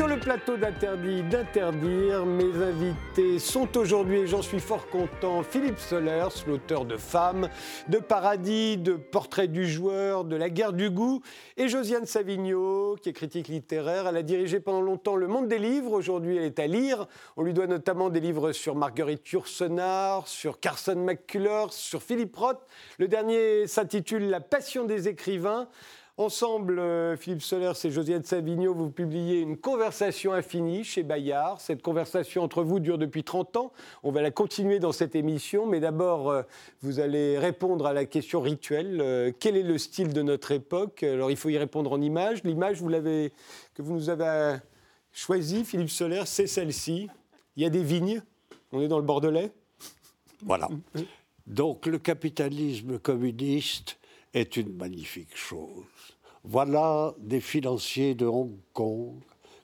Sur le plateau d'Interdit d'interdire. Mes invités sont aujourd'hui, et j'en suis fort content, Philippe Solers, l'auteur de Femmes, de Paradis, de Portrait du joueur, de La guerre du goût, et Josiane Savigno, qui est critique littéraire. Elle a dirigé pendant longtemps Le Monde des livres. Aujourd'hui, elle est à lire. On lui doit notamment des livres sur Marguerite Yourcenar, sur Carson McCullers, sur Philippe Roth. Le dernier s'intitule La passion des écrivains. Ensemble, euh, Philippe Solers et Josiane Savigno, vous publiez une conversation infinie chez Bayard. Cette conversation entre vous dure depuis 30 ans. On va la continuer dans cette émission, mais d'abord, euh, vous allez répondre à la question rituelle. Euh, quel est le style de notre époque? Alors, il faut y répondre en images. L'image que vous nous avez choisie, Philippe Solers, c'est celle-ci. Il y a des vignes? On est dans le Bordelais? Voilà. Donc, le capitalisme communiste est une magnifique chose. Voilà des financiers de Hong Kong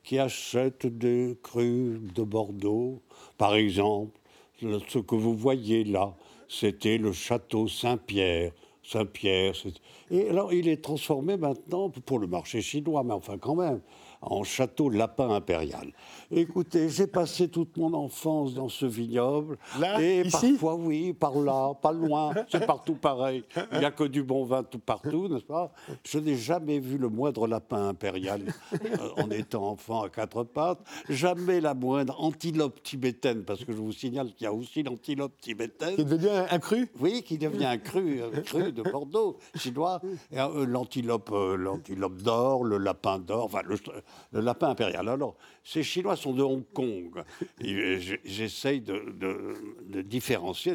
qui achètent des crus de Bordeaux. Par exemple, ce que vous voyez là, c'était le château Saint-Pierre. Saint-Pierre. Et alors, il est transformé maintenant pour le marché chinois, mais enfin, quand même en château lapin impérial. Écoutez, j'ai passé toute mon enfance dans ce vignoble. Là, et ici parfois, oui, par là, pas loin, c'est partout pareil. Il n'y a que du bon vin tout partout, n'est-ce pas? Je n'ai jamais vu le moindre lapin impérial euh, en étant enfant à quatre pattes. Jamais la moindre antilope tibétaine, parce que je vous signale qu'il y a aussi l'antilope tibétaine. Qui devient un cru? Oui, qui devient un cru, un cru de Bordeaux, chinois. Euh, l'antilope, euh, l'antilope d'or, le lapin d'or, enfin le, le lapin impérial. Alors, ces Chinois sont de Hong Kong. J'essaye de, différencier,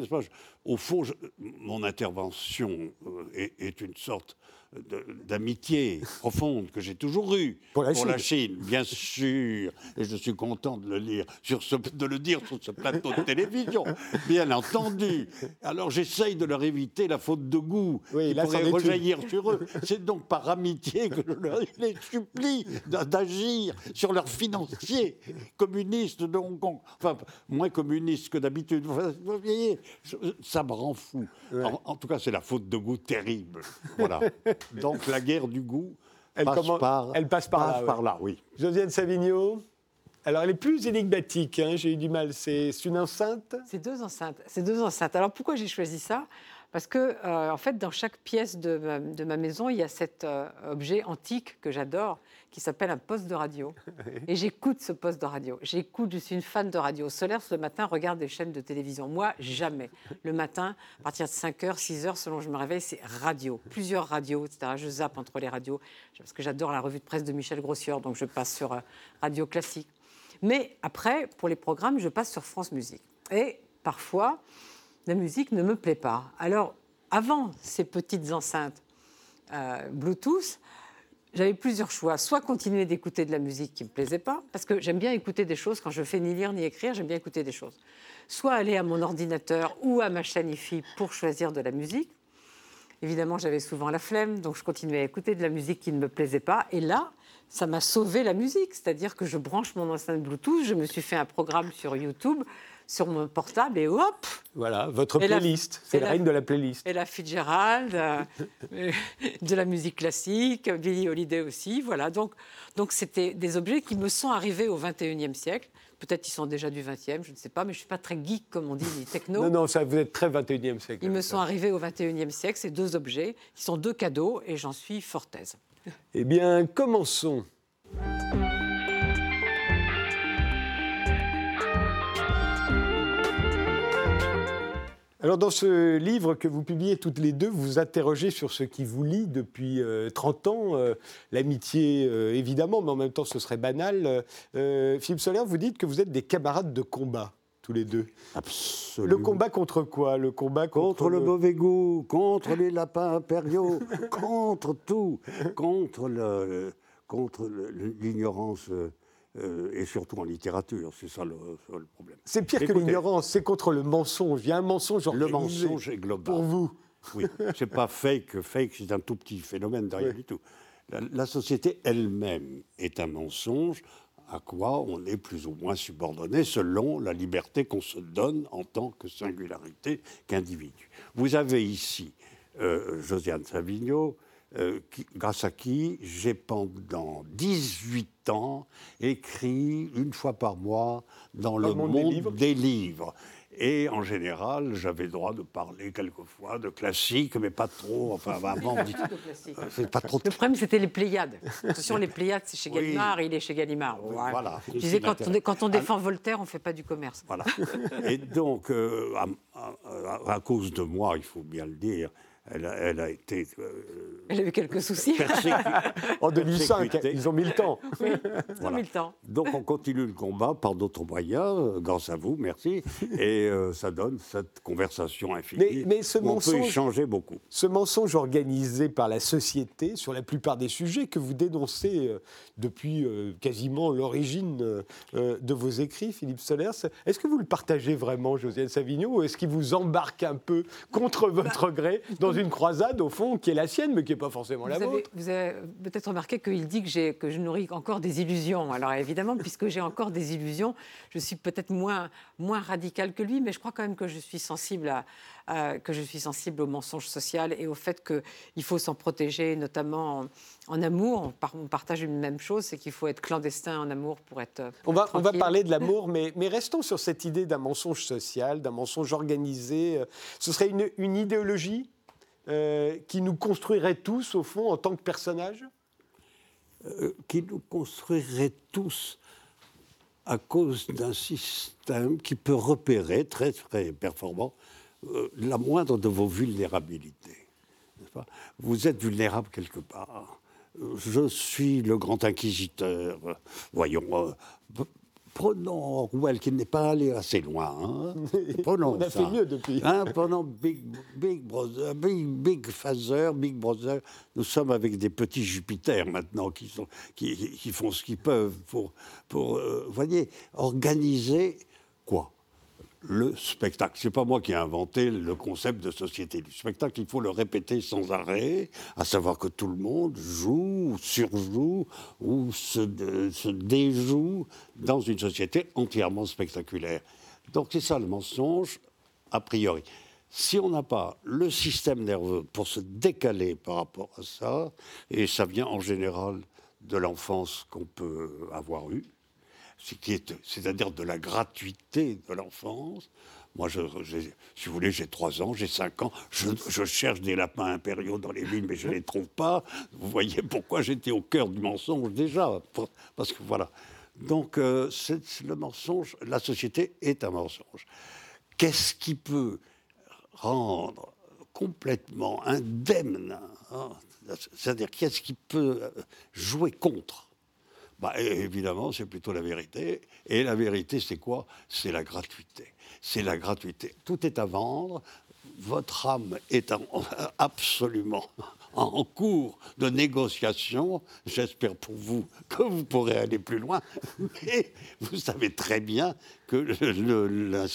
Au fond, mon intervention euh, est, une sorte d'amitié profonde que j'ai toujours eue Pour la Chine, bien sûr. Et je suis content de le lire sur ce, de le dire sur ce plateau de télévision, bien entendu. Alors j'essaye de leur éviter la faute de goût Oui, qui là, pourrait rejaillir sur eux. C'est donc par amitié que je leur- les supplie d'a- d'agir sur leurs financiers communistes de Hong Kong. Enfin, moins communistes que d'habitude. Vous voyez, ça me rend fou. En, en tout cas, c'est la faute de goût terrible. Voilà. Donc la guerre du goût Elle passe, par, elle passe par là, ouais. par là, oui. Josiane Savigno. Alors, elle est plus énigmatique, hein, j'ai eu du mal. C'est c'est une enceinte? C'est deux enceintes. C'est deux enceintes. Alors pourquoi j'ai choisi ça? Parce que euh, en fait, dans chaque pièce de ma, de ma maison, il y a cet euh, objet antique que j'adore, qui s'appelle un poste de radio. Et j'écoute ce poste de radio. J'écoute. Je suis une fan de radio. Solaire le matin regarde des chaînes de télévision. Moi, jamais. Le matin, à partir de 5h, 6h, selon je me réveille, c'est radio. Plusieurs radios, etc. Je zappe entre les radios parce que j'adore la revue de presse de Michel Grossieur, donc je passe sur euh, radio classique. Mais après, pour les programmes, je passe sur France Musique. Et parfois, la musique ne me plaît pas. Alors, avant ces petites enceintes euh, Bluetooth, j'avais plusieurs choix. Soit continuer d'écouter de la musique qui ne me plaisait pas, parce que j'aime bien écouter des choses quand je fais ni lire ni écrire, j'aime bien écouter des choses. Soit aller à mon ordinateur ou à ma chaîne IFI pour choisir de la musique. Évidemment, j'avais souvent la flemme, donc je continuais à écouter de la musique qui ne me plaisait pas. Et là, ça m'a sauvé la musique. C'est-à-dire que je branche mon enceinte Bluetooth, je me suis fait un programme sur YouTube, sur mon portable, et hop Voilà, votre Et la- playlist. C'est et la la- reine de la playlist. Ella Fitzgerald, euh, de la musique classique, Billie Holiday aussi. Voilà, donc donc c'était des objets qui me sont arrivés au 21e siècle. Peut-être qu'ils sont déjà du 20e, je ne sais pas, mais je ne suis pas très geek, comme on dit, ni techno. Non, non, ça, vous êtes très 21e siècle. Ils me sont arrivés au 21e siècle, ces deux objets, qui sont deux cadeaux, et j'en suis fort aise. Eh bien, commençons. Alors, dans ce livre que vous publiez toutes les deux, vous vous interrogez sur ce qui vous lie depuis euh, 30 ans. euh, L'amitié, euh, évidemment, mais en même temps, ce serait banal. Euh, Philippe Soler, vous dites que vous êtes des camarades de combat, tous les deux. Absolument. Le combat contre quoi? Le combat contre, Contre le mauvais goût, contre les lapins impériaux, contre tout, contre le- contre le- l'ignorance euh, et surtout en littérature, c'est ça le, ça le problème. C'est pire que l'ignorance, c'est contre le mensonge. Il y a un mensonge Le organisé mensonge est global. pour vous. Oui, c'est pas fake. Fake, c'est un tout petit phénomène derrière Oui. du tout. La, la société elle-même est un mensonge à quoi on est plus ou moins subordonné selon la liberté qu'on se donne en tant que singularité qu'individu. Vous avez ici euh, Josiane Savigno, euh, grâce à qui j'ai pendant 18 ans écrit une fois par mois dans le, monde, Des livres. Et en général, j'avais le droit de parler quelquefois de classiques, mais pas trop. Enfin, avant, c'est pas trop. Le problème, c'était les Pléiades. Attention, les Pléiades, c'est chez Gallimard, il est chez Gallimard. voilà. Je disais, quand on, quand on, défend Voltaire, on ne fait pas du commerce. Voilà. Et donc, euh, à, cause de moi, il faut bien le dire, elle a, été. Euh, elle a eu quelques soucis. en 2005, ils ont mis le temps. ils ont mis le temps. Donc on continue le combat par d'autres moyens, euh, grâce à vous, merci. Et euh, ça donne cette conversation infinie. Mais, ce on peut échanger beaucoup. Ce mensonge organisé par la société sur la plupart des sujets que vous dénoncez depuis quasiment l'origine de vos écrits, Philippe Solers, est-ce que vous le partagez vraiment, Josiane Savigno, ou est-ce qu'il vous embarque un peu contre votre gré dans une croisade, au fond, qui est la sienne, mais qui n'est pas forcément la vôtre. vous avez peut-être remarqué qu'il dit que, que je nourris encore des illusions. Alors évidemment, puisque j'ai encore des illusions, je suis peut-être moins, moins radical que lui, mais je crois quand même que je suis sensible à, que je suis sensible au mensonge social et au fait qu'il faut s'en protéger, notamment en, amour. On, partage une même chose, c'est qu'il faut être clandestin en amour pour être. on, va, on va parler de l'amour, mais, mais restons sur cette idée d'un mensonge social, d'un mensonge organisé. Ce serait une, une idéologie euh, qui nous construirait tous, au fond, en tant que personnages? Euh, Qui nous construirait tous à cause d'un système qui peut repérer, très très performant, euh, la moindre de vos vulnérabilités. Vous êtes vulnérable quelque part. Je suis le grand inquisiteur. Voyons, prenons Orwell, qui n'est pas allé assez loin. Hein. Prenons On a fait mieux depuis. Hein, prenons Big, Big Brother, Big, Big Father, Big Brother. Nous sommes avec des petits Jupiters maintenant qui, sont, qui, qui font ce qu'ils peuvent pour, pour euh, voyez, organiser quoi? Le spectacle. C'est pas moi qui ai inventé le concept de société du spectacle. Il faut le répéter sans arrêt, à savoir que tout le monde joue, surjoue ou se, se déjoue dans une société entièrement spectaculaire. Donc c'est ça le mensonge a priori. Si on n'a pas le système nerveux pour se décaler par rapport à ça, et ça vient en général de l'enfance qu'on peut avoir eue, c'est-à-dire de la gratuité de l'enfance. Moi, si vous voulez, j'ai 3 ans, j'ai 5 ans, je, cherche des lapins impériaux dans les villes, mais je ne les trouve pas. Vous voyez pourquoi j'étais au cœur du mensonge déjà. parce que voilà. Donc, euh, c'est le mensonge, la société est un mensonge. Qu'est-ce qui peut rendre complètement indemne hein, C'est-à-dire, qu'est-ce qui peut jouer contre bah, évidemment, c'est plutôt la vérité. Et la vérité, c'est quoi? C'est la gratuité. C'est la gratuité. Tout est à vendre. Votre âme est absolument en cours de négociation. J'espère pour vous que vous pourrez aller plus loin. Mais vous savez très bien que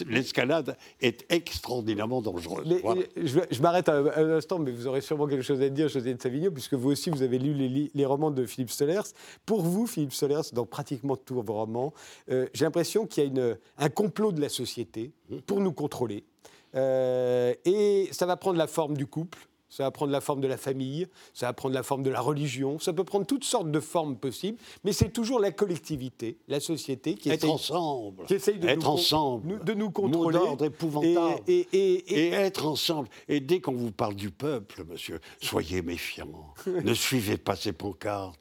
l'escalade est extraordinairement dangereuse. je, m'arrête un, instant, mais vous aurez sûrement quelque chose à dire, José de Savigno, puisque vous aussi, vous avez lu les, romans de Philippe Solers. Pour vous, Philippe Solers, dans pratiquement tous vos romans, euh, j'ai l'impression qu'il y a une, un complot de la société pour nous contrôler. Euh, et ça va prendre la forme du couple, ça va prendre la forme de la famille, ça va prendre la forme de la religion, ça peut prendre toutes sortes de formes possibles, mais c'est toujours la collectivité, la société qui être ensemble, qui essaye de, être nous, ensemble, de nous contrôler. épouvantable. Et, et, être ensemble. Et dès qu'on vous parle du peuple, monsieur, soyez méfiants. ne suivez pas ces pancartes.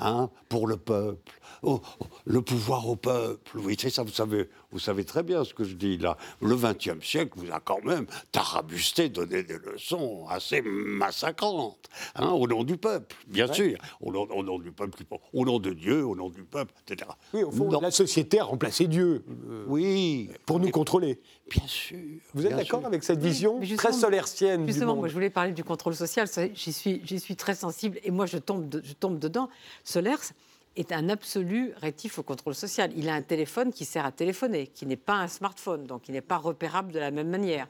Hein, pour le peuple. Oh, oh, le pouvoir au peuple. Oui, c'est ça, vous savez, vous savez très bien ce que je dis là. Le XXe siècle vous a quand même tarabusté, donné des leçons assez massacrantes, hein, au nom du peuple, bien sûr. Au nom, au nom, du peuple, au nom de Dieu, au nom du peuple, etc. Oui, au fond, la société a remplacé Dieu. Euh, oui. Pour nous contrôler. Bien sûr. Vous êtes d'accord avec cette vision très solertienne Justement, du monde moi je voulais parler du contrôle social, j'y suis, suis très sensible et moi je tombe, je tombe dedans. Solers est un absolu rétif au contrôle social. Il a un téléphone qui sert à téléphoner, qui n'est pas un smartphone, donc il n'est pas repérable de la même manière.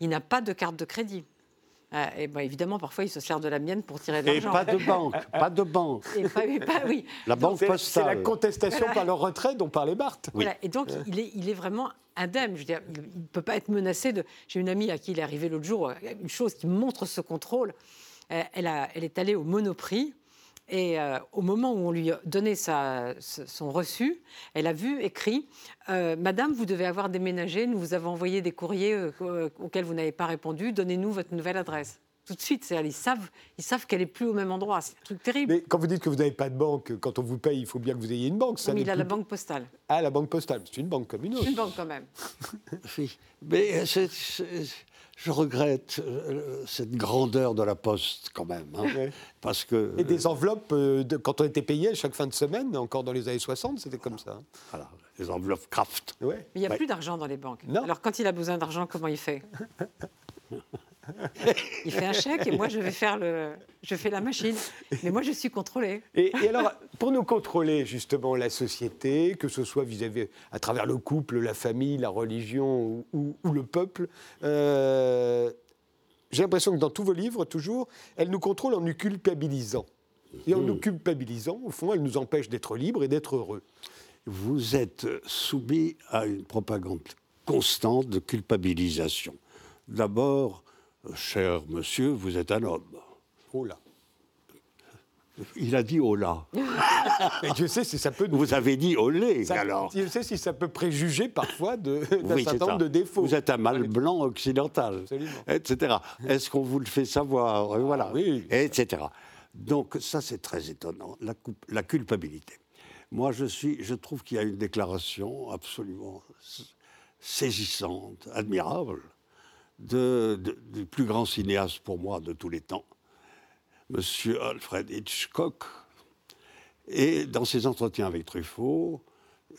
Il n'a pas de carte de crédit. Euh, et ben, évidemment, parfois, il se sert de la mienne pour tirer de l'argent. Et pas de banque, pas de banque. oui. La banque postale. C'est la contestation par le retrait dont parlait Barthes. Voilà. Et donc, il est, il est vraiment indemne. Je veux dire, il ne peut pas être menacé de... J'ai une amie à qui il est arrivé l'autre jour euh, une chose qui montre ce contrôle. elle, a, elle est allée au Monoprix. Et euh, au moment où on lui donnait sa, son reçu, elle a vu écrit euh, Madame, vous devez avoir déménagé, nous vous avons envoyé des courriers euh, auxquels vous n'avez pas répondu, donnez-nous votre nouvelle adresse. Tout de suite, ils savent, ils savent qu'elle n'est plus au même endroit. C'est un truc terrible. Mais quand vous dites que vous n'avez pas de banque, quand on vous paye, il faut bien que vous ayez une banque. Ça mais il a la banque postale. Ah, la banque postale, c'est une banque comme une autre. C'est une banque quand même. Mais je regrette euh, cette grandeur de la Poste quand même. Hein, parce que, Et des enveloppes, euh, de, quand on était payé chaque fin de semaine, encore dans les années 60, c'était comme ça. Hein. Voilà, les enveloppes Kraft. Ouais. Mais il n'y a plus d'argent dans les banques. Alors quand il a besoin d'argent, comment il fait? il fait un chèque et moi je vais faire le, je fais la machine. Mais moi je suis contrôlé. Et, alors pour nous contrôler justement la société, que ce soit vis-à-vis à travers le couple, la famille, la religion ou, le peuple. Euh, j'ai l'impression que dans tous vos livres, toujours, elle nous contrôle en nous culpabilisant. Et en nous hmm. culpabilisant, au fond, elle nous empêche d'être libres et d'être heureux. Vous êtes soumis à une propagande constante de culpabilisation. D'abord, cher monsieur, vous êtes un homme. Oh là. Il a dit là. je sais si ça peut. Vous avez dit olé ça, alors. Je sais si ça peut préjuger parfois d'un certain nombre de défauts. Vous êtes un mâle blanc occidental, etc. Est-ce qu'on vous le fait savoir Voilà, oui, etc. Donc ça c'est très étonnant, la, la, culpabilité. Moi je suis, je trouve qu'il y a une déclaration absolument saisissante, admirable, du plus grand cinéaste pour moi de tous les temps, M. Alfred Hitchcock. Et dans ses entretiens avec Truffaut,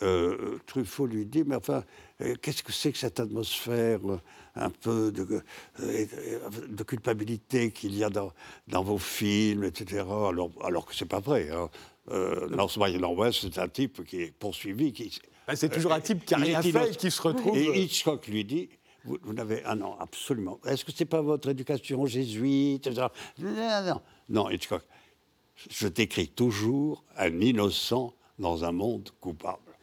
euh, Truffaut lui dit, mais enfin, euh, qu'est-ce que c'est que cette atmosphère euh, un peu de, de culpabilité qu'il y a dans, dans, vos films, etc. Alors, alors que c'est pas vrai. Hein. dans ce Moyen-Ouest, c'est un type qui est poursuivi. Qui, ben, c'est toujours un type qui a rien fait et qui se retrouve. Et Hitchcock lui dit, vous, n'avez. Ah non, absolument. Est-ce que ce n'est pas votre éducation jésuite Non, non. Non, Hitchcock. Je décris toujours un innocent dans un monde coupable.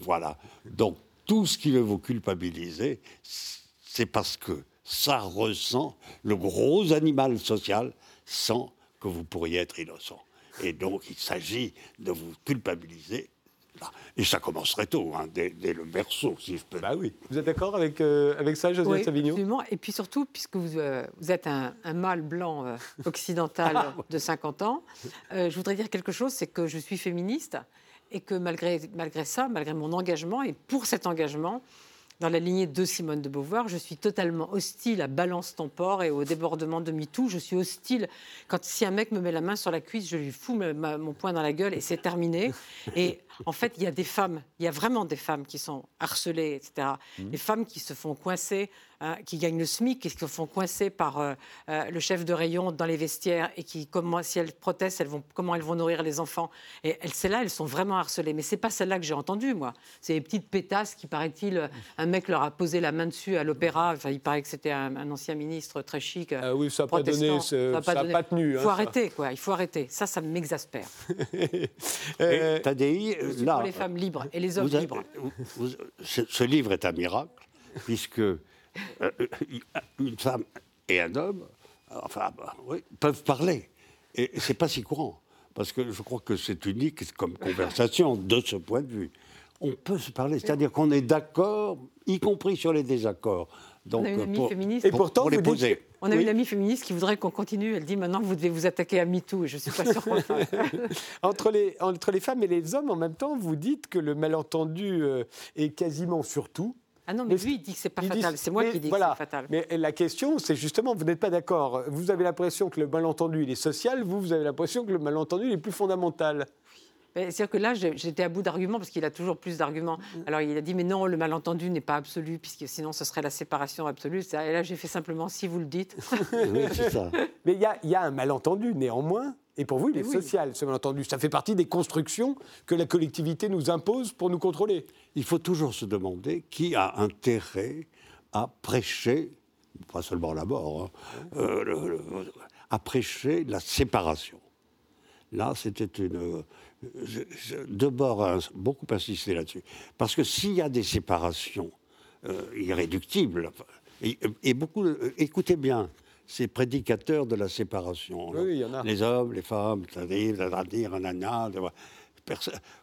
Voilà. Donc, tout ce qui veut vous culpabiliser, c'est parce que ça ressent le gros animal social sans que vous pourriez être innocent. Et donc, il s'agit de vous culpabiliser et ça commencerait tôt, hein, dès, le berceau, si je peux. Bah oui. Vous êtes d'accord avec, euh, avec ça, José oui, Savigno? Absolument. Et puis surtout, puisque vous, euh, vous êtes un, mâle blanc euh, occidental ah, de 50 ans, je voudrais dire quelque chose c'est que je suis féministe et que malgré, malgré ça, malgré mon engagement, et pour cet engagement, dans la lignée de Simone de Beauvoir, je suis totalement hostile à Balance ton port et au débordement de MeToo. Je suis hostile quand si un mec me met la main sur la cuisse, je lui fous mon poing dans la gueule et c'est terminé. Et en fait, il y a des femmes, il y a vraiment des femmes qui sont harcelées, etc. Mmh. Des femmes qui se font coincer Hein, qui gagnent le SMIC qui se font coincer par euh, euh, le chef de rayon dans les vestiaires et qui, comment, si elles protestent, elles vont, comment elles vont nourrir les enfants. Et elles, celles-là, elles sont vraiment harcelées. Mais c'est pas celle-là que j'ai entendue, moi. C'est les petites pétasses qui, paraît-il, euh, un mec leur a posé la main dessus à l'opéra. Enfin, il paraît que c'était un, ancien ministre très chic. Ah oui, ça n'a pas donné, ça n'a pas, tenu. Il faut hein, arrêter, quoi. Il faut arrêter. Ça, ça m'exaspère. euh, Tadei, là, pour les femmes libres et les hommes libres. ce livre est un miracle, puisque euh, une femme et un homme, enfin, bah, peuvent parler. Et c'est pas si courant, parce que je crois que c'est unique comme conversation de ce point de vue. On peut se parler, c'est-à-dire qu'on est d'accord, y compris sur les désaccords. Donc, on a une amie féministe. Et pourtant, les poser. On a une amie féministe qui voudrait qu'on continue. Elle dit maintenant vous devez vous attaquer à MeToo. Et je ne suis pas sûre qu'on entre, les, entre les femmes et les hommes, en même temps, vous dites que le malentendu euh, est quasiment sur tout. Ah non, mais, lui, il dit que c'est pas fatal. C'est moi qui dis que c'est fatal. Mais la question, c'est justement, vous n'êtes pas d'accord. Vous avez l'impression que le malentendu, il est social. Vous, vous avez l'impression que le malentendu, il est plus fondamental. C'est-à-dire que là, j'étais à bout d'arguments parce qu'il a toujours plus d'arguments. Alors il a dit, mais non, le malentendu n'est pas absolu, puisque sinon ce serait la séparation absolue. Et là, j'ai fait simplement, si vous le dites. oui, c'est ça. Mais il y, y, a un malentendu, néanmoins. Et pour vous, il est social, ce malentendu. Ça fait partie des constructions que la collectivité nous impose pour nous contrôler. Il faut toujours se demander qui a intérêt à prêcher, pas seulement la mort, hein, euh, à prêcher la séparation. Là, c'était une. Debord a beaucoup insisté là-dessus. Parce que s'il y a des séparations euh, irréductibles, et, beaucoup. écoutez bien, ces prédicateurs de la séparation. Oui, il y en a. Les hommes, les femmes, c'est-à-dire,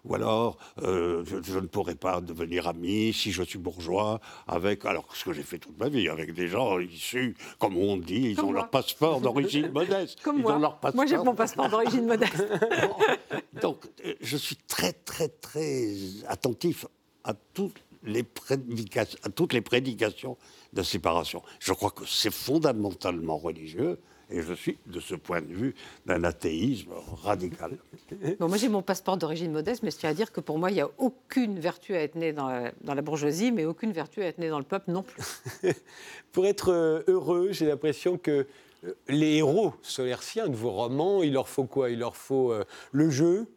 ou alors, euh, je, ne pourrais pas devenir ami si je suis bourgeois avec, alors ce que j'ai fait toute ma vie, avec des gens issus, comme on dit, ils ont leur passeport d'origine modeste. Comme ils moi. Ont leur moi, j'ai mon passeport d'origine modeste. Donc, euh, je suis très, très, très attentif à toutes les prédications, à toutes les prédications de séparation. Je crois que c'est fondamentalement religieux. Et je suis, de ce point de vue, d'un athéisme radical. Bon, moi, j'ai mon passeport d'origine modeste, mais je tiens à dire que pour moi, il n'y a aucune vertu à être né dans la, dans la, bourgeoisie, mais aucune vertu à être né dans le peuple non plus. pour être euh, heureux, j'ai l'impression que euh, les héros solerciens de vos romans, il leur faut quoi? Il leur faut euh, le jeu,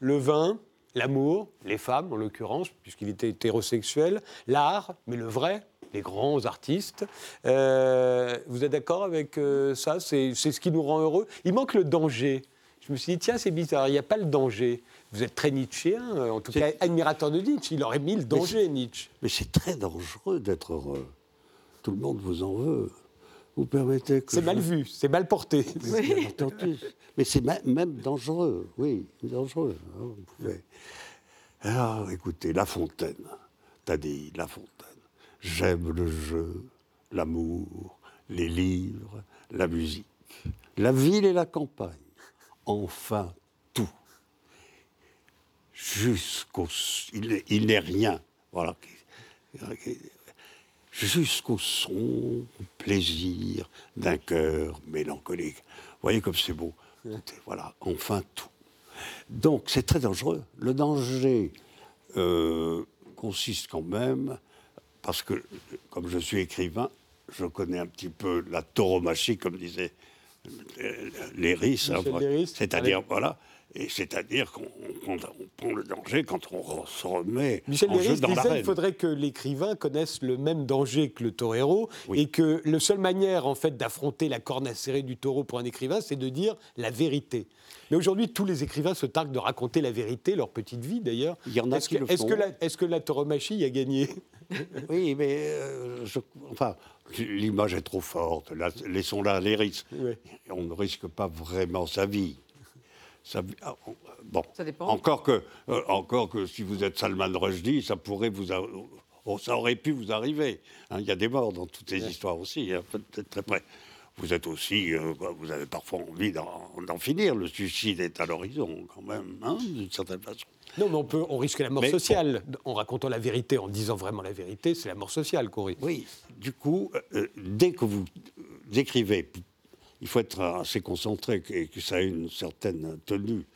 le vin, l'amour, les femmes en l'occurrence, puisqu'il était hétérosexuel, l'art, mais le vrai, les grands artistes. Euh, vous êtes d'accord avec euh, ça? C'est ce qui nous rend heureux. Il manque le danger. Je me suis dit, tiens, c'est bizarre, il n'y a pas le danger. Vous êtes très nietzschéen, euh, en tout cas admirateur de Nietzsche. Il aurait mis le danger, Nietzsche. Mais c'est très dangereux d'être heureux. Tout le monde vous en veut. Vous permettez que. C'est mal vu, c'est mal porté. Mais c'est même dangereux, oui, dangereux. Hein, vous pouvez. Alors, écoutez, La Fontaine, t'as dit La Fontaine. J'aime le jeu, l'amour, les livres, la musique, la ville et la campagne. Enfin, tout. Jusqu'au. Il n'est rien. Voilà. Jusqu'au son, plaisir d'un cœur mélancolique. Vous voyez comme c'est beau. Voilà, enfin tout. Donc c'est très dangereux. Le danger euh, consiste quand même parce que, comme je suis écrivain, je connais un petit peu la tauromachie, comme disait Léris. Hein, c'est-à-dire, voilà, et c'est-à-dire qu'on prend le danger quand on se remet Michel en jeu dans disait la Il faudrait que l'écrivain connaisse le même danger que le torero et que la seule manière en fait d'affronter la corne acérée du taureau pour un écrivain, c'est de dire la vérité. Mais aujourd'hui, tous les écrivains se targuent de raconter la vérité, leur petite vie d'ailleurs. Il y en a est-ce qui que, le font. Est-ce que la, tauromachie a gagné? Oui, mais euh, enfin, l'image est trop forte. Laissons-la risques. On ne risque pas vraiment sa vie. Ah, bon, ça dépend. Encore que, euh, encore que si vous êtes Salman Rushdie, ça pourrait vous, oh, ça aurait pu vous arriver. Hein. Il y a des morts dans toutes ces histoires aussi, hein, peut-être très près. Vous êtes aussi, euh, vous avez parfois envie d'en finir. Le suicide est à l'horizon, quand même, hein, d'une certaine façon. Non, mais on, peut, on risque la mort sociale. En racontant la vérité, en disant vraiment la vérité, c'est la mort sociale qu'on risque. Oui, du coup, euh, dès que vous écrivez il faut être assez concentré et que ça ait une certaine tenue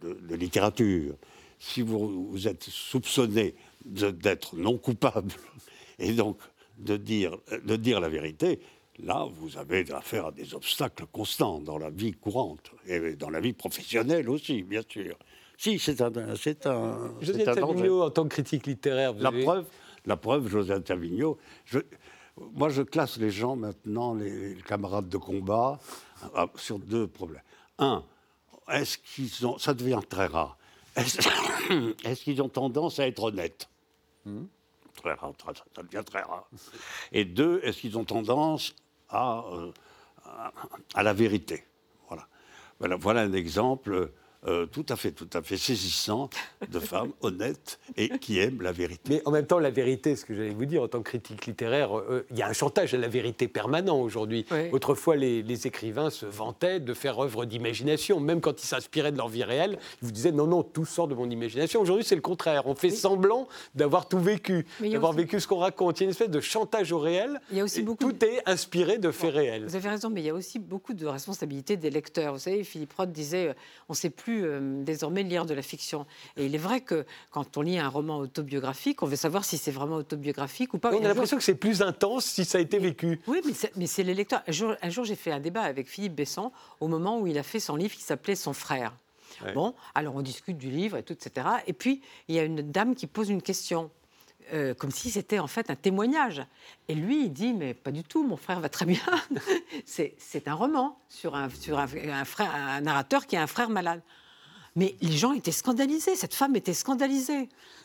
de, littérature. Si vous, vous êtes soupçonné d'être non coupable et donc de dire, de dire la vérité, là, vous avez affaire à des obstacles constants dans la vie courante et dans la vie professionnelle aussi, bien sûr. Si, c'est un, c'est un. José Tavignot, en tant que critique littéraire, vous la preuve, la preuve, José Tavignot, je, moi, je classe les gens maintenant, les, camarades de combat, euh, sur deux problèmes. Un, est-ce qu'ils ont. Ça devient très rare. Est-ce qu'ils ont tendance à être honnêtes? Hmm. Très rare, ça devient très rare. Et deux, est-ce qu'ils ont tendance à, euh, à, la vérité voilà. un exemple euh, tout à fait, tout à fait saisissant de femmes honnêtes et qui aiment la vérité. Mais en même temps, la vérité, ce que j'allais vous dire en tant que critique littéraire, euh, il y a un chantage à la vérité permanent aujourd'hui. Autrefois, les, écrivains se vantaient de faire œuvre d'imagination, même quand ils s'inspiraient de leur vie réelle. Ils vous disaient non, non, tout sort de mon imagination. Aujourd'hui, c'est le contraire. On fait semblant d'avoir tout vécu, d'avoir vécu ce qu'on raconte. Il y a une espèce de chantage au réel. Il y a aussi beaucoup tout est inspiré de faits réels. Vous avez raison, mais il y a aussi beaucoup de responsabilités des lecteurs. Vous savez, Philippe Roth disait, euh, on ne sait plus euh, désormais lire de la fiction. Et il est vrai que quand on lit un roman autobiographique, on veut savoir si c'est vraiment autobiographique ou pas. on a l'impression que c'est plus intense si ça a été vécu. Oui, mais c'est les lecteurs. Un jour, un jour j'ai fait un débat avec Philippe Besson au moment où il a fait son livre qui s'appelait Son frère. Bon, alors on discute du livre et tout, etc. Et puis, il y a une dame qui pose une question. Euh, comme si c'était en fait un témoignage. Et lui, il dit, mais pas du tout, mon frère va très bien. c'est un roman sur, un, sur un, frère, un narrateur qui a un frère malade. Mais les gens étaient scandalisés, cette femme était scandalisée.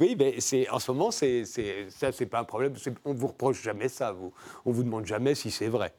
oui, mais c'est, en ce moment, c'est, ça, c'est pas un problème. On vous reproche jamais ça. Vous, on vous demande jamais si c'est vrai.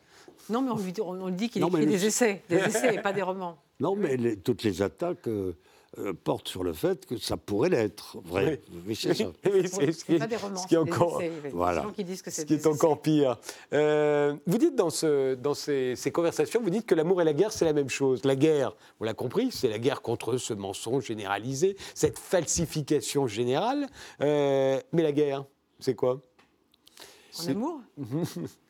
Non, mais on lui, on lui dit qu'il écrit des essais, des essais et pas des romans. Non, mais les- toutes les attaques euh, euh, portent sur le fait que ça pourrait l'être vrai. Oui, c'est ça. Oui, c'est Oui, ce qui est, pas des romans, ce qui est des encore, essais. Il y a Voilà. des gens qui disent que c'est ce qui est encore pire. Euh, vous dites dans, ce, dans ces, ces conversations, vous dites que l'amour et la guerre, c'est la même chose. La guerre, on l'a compris, c'est la guerre contre ce mensonge généralisé, cette falsification générale. Euh, mais la guerre, c'est quoi? En amour?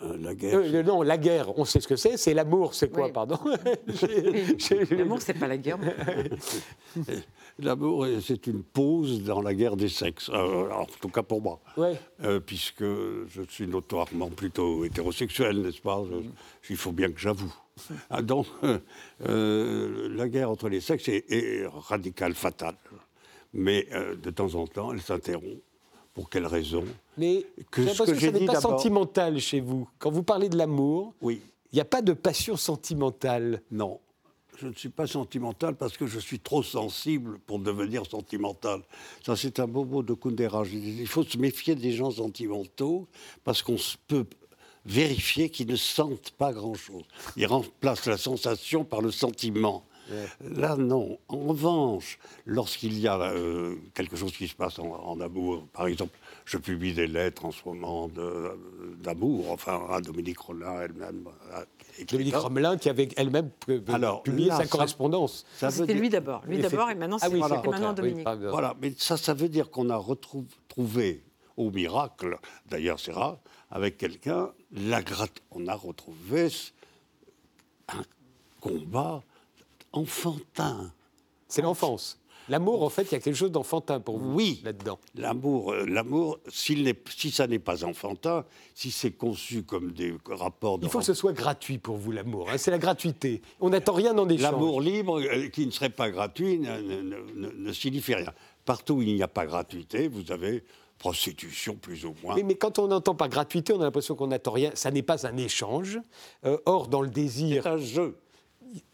la guerre. Euh, Non, la guerre, on sait ce que c'est. C'est l'amour, c'est quoi, Oui. pardon L'amour, c'est pas la guerre. L'amour, euh, c'est une pause dans la guerre des sexes. Euh, en tout cas pour moi. Ouais. Euh, puisque je suis notoirement plutôt hétérosexuel, n'est-ce pas? Je- Il faut bien que j'avoue. Ah, donc, euh, euh, la guerre entre les sexes est, est radicale, fatale. Mais euh, de temps en temps, elle s'interrompt. Pour quelle raison Mais Que j'ai ce l'impression que que ça n'est pas sentimental chez vous. Quand vous parlez de l'amour, Oui, il n'y a pas de passion sentimentale. non. Je ne suis pas sentimental parce que je suis trop sensible pour devenir sentimental. Ça, c'est un beau mot de Kundera. Il faut se méfier des gens sentimentaux parce qu'on peut vérifier qu'ils ne sentent pas grand-chose. Ils remplacent la sensation par le sentiment. Là, non. En revanche, lorsqu'il y a euh, quelque chose qui se passe en, en amour, par exemple, je publie des lettres en ce moment d'amour, enfin, à Dominique Rollin elle-même. Dominique. Romelin qui avait elle-même publié là, sa correspondance. C'était dire- lui d'abord. Lui d'abord, et maintenant, Ah c'est oui, et c'est le maintenant oui, Dominique. Voilà, mais ça, ça veut dire qu'on a retrouv- trouvé au miracle, d'ailleurs c'est rare, avec quelqu'un, la gratte, on a retrouvé un combat enfantin. C'est l'enfance. L'amour, en fait, il y a quelque chose d'enfantin pour vous Oui. là-dedans. L'amour, euh, l'amour, si ça n'est pas enfantin, si c'est conçu comme des rapports de Il faut que ce soit gratuit pour vous, l'amour. hein. C'est la gratuité. On n'attend rien en échange. L'amour libre, euh, qui ne serait pas gratuit, ne, ne- ne- ne- ne signifie rien. Partout où il n'y a pas gratuité, vous avez prostitution plus ou moins. Mais quand on n'entend pas gratuité, on a l'impression qu'on n'attend rien. Ça n'est pas un échange. Euh, or, dans le désir, C'est un jeu.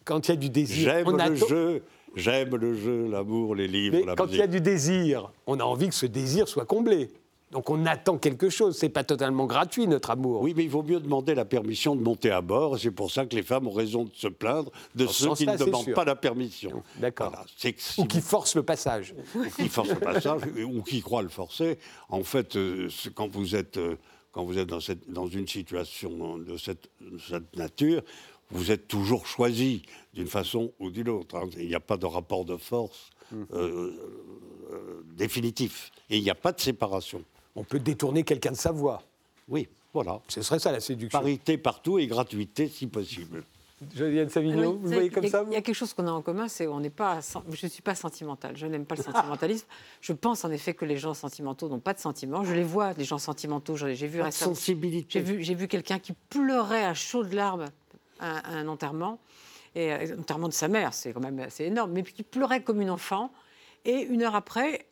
Quand il y a du désir, J'aime on le jeu, j'aime le jeu, l'amour, les livres, Mais la quand il y a du désir, on a envie que ce désir soit comblé. Donc on attend quelque chose. C'est pas totalement gratuit notre amour. Oui, mais il vaut mieux demander la permission de monter à bord. C'est pour ça que les femmes ont raison de se plaindre de Dans ce ceux qui ne demandent sûr. pas la permission. D'accord. Voilà. Si Ou qui force le passage. ou qui force le passage ou qui croit le forcer. En fait, euh, quand vous êtes, euh, quand vous êtes dans, cette, dans une situation de cette, de cette nature, vous êtes toujours choisi d'une façon ou d'une autre. hein. Il n'y a pas de rapport de force euh, euh, définitif. Et il n'y a pas de séparation. On peut détourner quelqu'un de sa voix. Oui, voilà. Ce serait ça la séduction. Parité partout et gratuité si possible. Josiane Savigno, Oui, vous voyez comme a- ça Il y a quelque chose qu'on a en commun, c'est qu'on n'est pas. Je ne suis pas sentimentale. Je n'aime pas le sentimentalisme. Je pense en effet que les gens sentimentaux n'ont pas de sentiments. Je les vois, les gens sentimentaux. J'ai vu récemment. sensibilité. J'ai vu, j'ai vu quelqu'un qui pleurait à chaudes larmes un enterrement, et euh, enterrement de sa mère, c'est quand même assez énorme, mais qui pleurait comme une enfant. Et une heure après,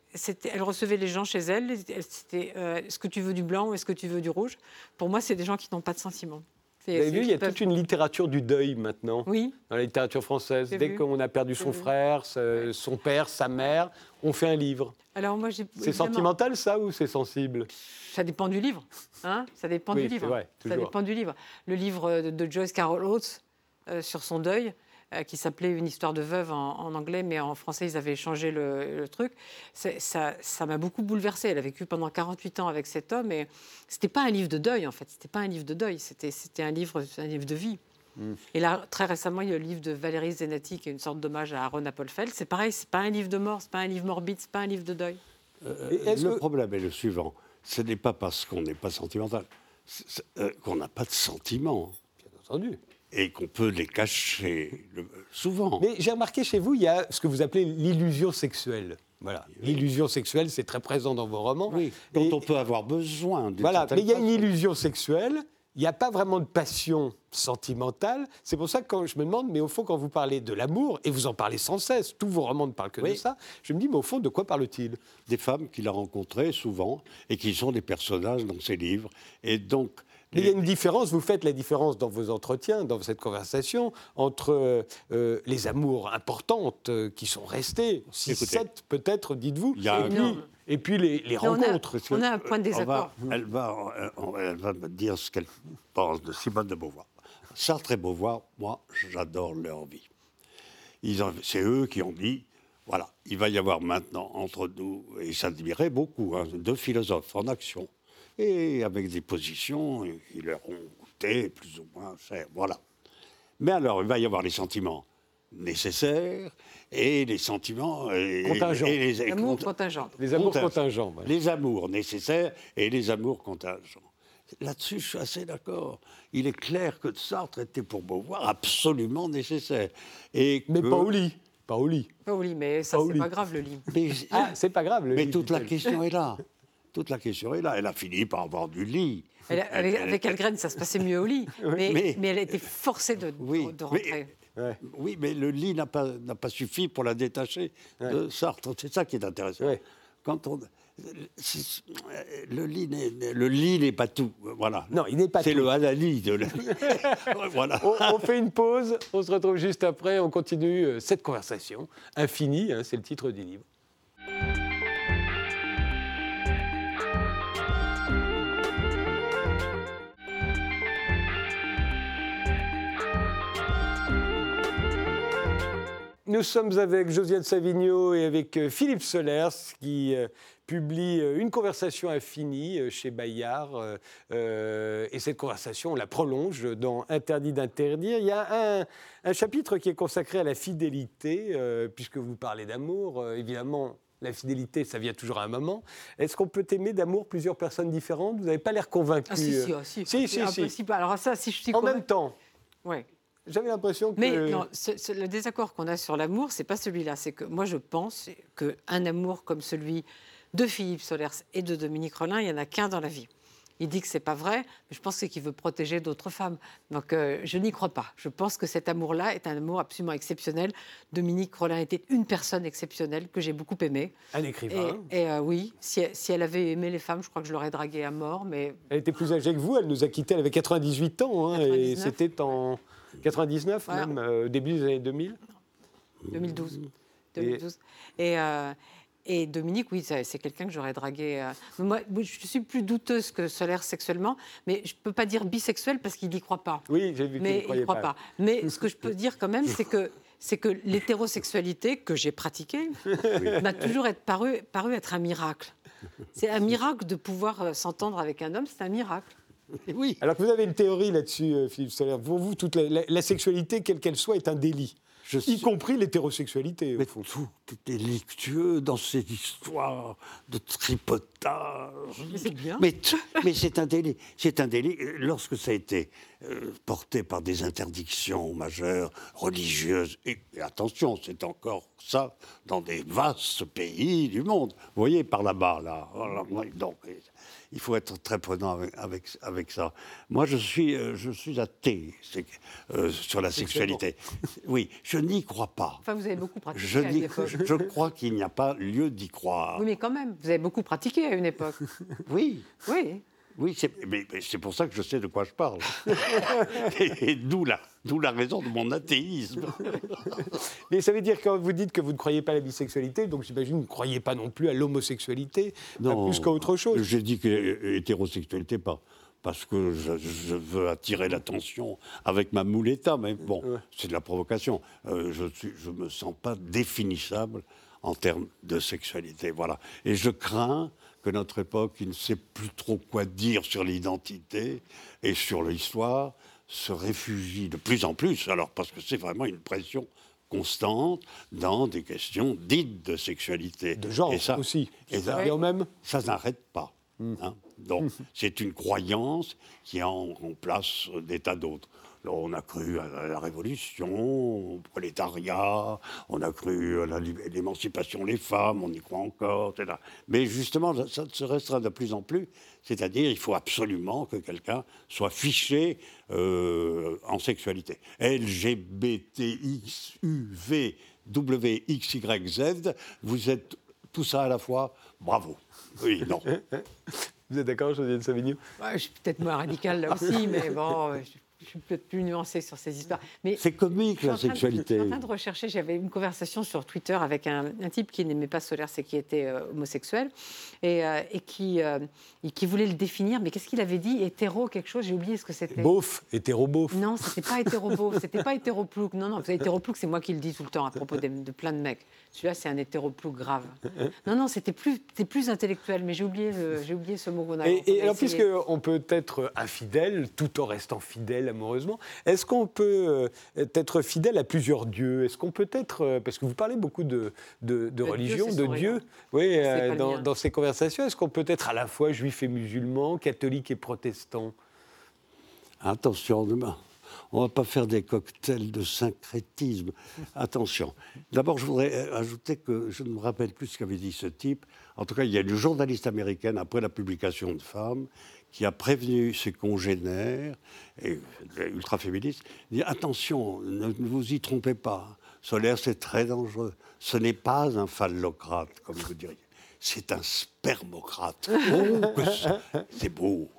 elle recevait les gens chez elle. elle- C'était euh, est-ce que tu veux du blanc ou est-ce que tu veux du rouge? Pour moi, c'est des gens qui n'ont pas de sentiments. Vous avez vu, il y a toute une littérature du deuil maintenant. Oui. Dans la littérature française. Dès qu'on a perdu son frère, ce- son père, sa mère, on fait un livre. Alors moi, j'ai. C'est évidemment- sentimental ça ou c'est sensible? Ça dépend du livre. Hein ça dépend Oui, du livre. vrai, ça dépend du livre. Le livre de, de Joyce Carol Oates euh, sur son deuil, euh, qui s'appelait Une histoire de veuve en, en anglais, mais en français, ils avaient changé le, le truc. Ça m'a beaucoup bouleversée. Elle a vécu pendant 48 ans avec cet homme, et c'était pas un livre de deuil, en fait. C'était pas un livre de deuil, c'était c'était un livre, un livre de vie. Mm. Et là, très récemment, il y a le livre de Valérie Zenati, qui est une sorte d'hommage à Aaron Appelfeld. C'est pareil, c'est pas un livre de mort, c'est pas un livre morbide, c'est pas un livre de deuil. Et est-ce le que- problème est le suivant. Ce n'est pas parce qu'on n'est pas sentimental euh, qu'on n'a pas de sentiments Bien entendu. Et qu'on peut les cacher le- souvent. Mais j'ai remarqué chez vous, il y a ce que vous appelez l'illusion sexuelle. Voilà. L'illusion sexuelle, c'est très présent dans vos romans. oui, dont Et- on peut avoir besoin. Voilà, mais il y a une illusion sexuelle, il n'y a pas vraiment de passion sentimentale. C'est pour ça que quand je me demande, mais au fond, quand vous parlez de l'amour, et vous en parlez sans cesse, tous vos romans ne parlent que de ça, je me dis, mais au fond, de quoi parle-t-il? Des femmes qu'il a rencontrées souvent et qui sont des personnages dans ses livres. Et donc, il y a une différence, vous faites la différence dans vos entretiens, dans cette conversation, entre euh, les amours importantes euh, qui sont restées, 6, 7 peut-être, dites-vous, Il y a et, un- et puis les, les Mais on a- rencontres. On a un point de On va- désaccord. elle, va, euh, elle va me dire ce qu'elle pense de Simone de Beauvoir. Sartre et Beauvoir, moi, j'adore leur vie. C'est eux qui ont dit, voilà, il va y avoir maintenant entre nous, et ils s'admiraient beaucoup, hein, deux philosophes en action, et avec des positions qui leur ont coûté plus ou moins cher. Voilà. Mais alors, il va y avoir les sentiments nécessaires et les sentiments... et- Contingents. et les- et L'amour cont- contingent. Les amours Contingent. contingents. les amours nécessaires et les amours contingents. Là-dessus, je suis assez d'accord. Il est clair que Sartre était pour Beauvoir absolument nécessaire. Et Mais que- pas au lit. Pas au lit. Pas au lit, mais ça, Pas au c'est pas grave, le lit. Mais, Ah, c'est pas grave. le mais lit, toute la question est là. Toute la question est là. Elle a fini par avoir du lit. Elle- avec, Elle- avec Algren, ça se passait mieux au lit. Mais, Mais- mais elle a été forcée de, Oui, de mais- rentrer. Ouais. Oui, mais le lit n'a pas, n'a pas suffi pour la détacher de Sartre. C'est ça qui est intéressant. Ouais. Quand on, le lit n'est, le lit n'est pas tout. Voilà. Non, il n'est pas C'est tout. le halali de la voilà. On, on fait une pause, on se retrouve juste après, on continue euh, cette conversation. Infinie, hein, c'est le titre du livre. Nous sommes avec Josiane Savigno et avec euh, Philippe Solers qui euh, publie euh, une conversation infinie chez Bayard. euh, et cette conversation, on la prolonge dans Interdit d'interdire. Il y a un, un chapitre qui est consacré à la fidélité, euh, puisque vous parlez d'amour. euh, évidemment, la fidélité, ça vient toujours à un moment. Est-ce qu'on peut aimer d'amour plusieurs personnes différentes? Vous n'avez pas l'air convaincu. Ah si, si, ah, si, Si, si, si. impossible. Alors ça, si je suis En même temps, Ouais. J'avais l'impression que... Mais non, ce- ce- le désaccord qu'on a sur l'amour, c'est pas celui-là. C'est que moi, je pense qu'un amour comme celui de Philippe Solers et de Dominique Rollin, il n'y en a qu'un dans la vie. Il dit que c'est pas vrai, mais je pense que c'est qu'il veut protéger d'autres femmes. Donc euh, je n'y crois pas. Je pense que cet amour-là est un amour absolument exceptionnel. Dominique Rollin était une personne exceptionnelle que j'ai beaucoup aimée. Un écrivain. et, euh, oui, si elle, si elle avait aimé les femmes, je crois que je l'aurais draguée à mort. Mais Elle était plus âgée que vous, elle nous a quittés, elle avait 98 ans, hein, et 99. c'était en 99, Voilà. même euh, début des années 2000. 2012. Et- 2012. Et, euh, et Dominique, oui, c'est quelqu'un que j'aurais dragué. euh. Moi, je suis plus douteuse que Solaire sexuellement, mais je ne peux pas dire bisexuel parce qu'il n'y croit pas. Oui, j'ai vu qu'il croyait ne croit pas. pas. Mais ce que je peux dire quand même, c'est que, c'est que l'hétérosexualité que j'ai pratiquée m'a toujours être paru, paru être un miracle. C'est un miracle de pouvoir s'entendre avec un homme, c'est un miracle. Oui. Alors que vous avez une théorie là-dessus, euh, Philippe Soler. Pour vous, toute la, la- la sexualité, quelle qu'elle soit, est un délit. Je Y suis- compris l'hétérosexualité. au Mais fond. tout est délictueux dans ces histoires de Mais c'est bien. Mais, c'est un délit. C'est un délit. Lorsque ça a été euh, porté par des interdictions majeures, religieuses, et, et attention, c'est encore ça dans des vastes pays du monde. Vous voyez, par là-bas, là. Ouais, donc, il faut être très prudent avec, avec, avec ça. Moi, je suis, euh, je suis athée euh, sur la sexualité. Oui, je n'y crois pas. Enfin, vous avez beaucoup pratiqué Je, à je crois qu'il n'y a pas lieu d'y croire. Oui, mais quand même, vous avez beaucoup pratiqué à une époque. Oui, Oui. oui, c'est, mais, mais c'est pour ça que je sais de quoi je parle. et et d'où, la, d'où la raison de mon athéisme. Mais ça veut dire que quand vous dites que vous ne croyez pas à la bisexualité, donc j'imagine que vous ne croyez pas non plus à l'homosexualité, pas plus qu'à autre chose. J'ai dit que euh, hétérosexualité, pas. Parce que je, je veux attirer l'attention avec ma mouletta, mais bon, c'est de la provocation. Euh, je ne je me sens pas définissable en termes de sexualité. Voilà. Et je crains que notre époque, qui ne sait plus trop quoi dire sur l'identité et sur l'histoire, se réfugie de plus en plus, alors parce que c'est vraiment une pression constante dans des questions dites de sexualité. De genre Et ça- aussi. Et ça, Et même ça n'arrête pas. Hein. Donc, c'est une croyance qui en remplace des tas d'autres. On a cru à la Révolution, au prolétariat, on a cru à l'émancipation des femmes, on y croit encore, etc. Mais justement, ça, se restreint de plus en plus. C'est-à-dire, il faut absolument que quelqu'un soit fiché euh, en sexualité. LGBTX, UV, WXYZ, vous êtes tout ça à la fois, bravo. Oui, non. Vous êtes d'accord, Josiane Savigny Je suis peut-être moins radicale là aussi, mais bon, je suis peut-être plus nuancée sur ces histoires. Mais c'est comique la sexualité. je suis en train de rechercher. J'avais une conversation sur Twitter avec un, type qui n'aimait pas Solaire, c'est qui était euh, homosexuel et, euh, et qui, euh, qui voulait le définir. Mais qu'est-ce qu'il avait dit? Hétéro quelque chose? J'ai oublié ce que c'était. Beauf, hétéro-beauf. Non, c'était pas hétéro-beauf, c'était pas hétéroplouc. Non, non, hétéroplouc, c'est moi qui le dis tout le temps à propos de, de plein de mecs. Celui-là, c'est un hétéroplouc grave. Non, non, c'était plus, plus intellectuel, mais j'ai oublié, j'ai oublié ce mot qu'on a. Et, et alors, puisqu'on peut être infidèle tout en restant fidèle amoureusement. Est-ce qu'on peut euh, être fidèle à plusieurs dieux? Est-ce qu'on peut être, euh, parce que vous parlez beaucoup de, de, religion, de Dieu, oui, euh, dans, ces conversations, est-ce qu'on peut être à la fois juif et musulman, catholique et protestant? Attention, demain. On ne va pas faire des cocktails de syncrétisme. Attention. D'abord, je voudrais ajouter que je ne me rappelle plus ce qu'avait dit ce type. En tout cas, il y a une journaliste américaine, après la publication de Femmes, qui a prévenu ses congénères, et ultra féministes, dit attention, ne, vous y trompez pas. Solaire, c'est très dangereux. Ce n'est pas un phallocrate, comme vous diriez. C'est un spermocrate. Oh, c'est beau.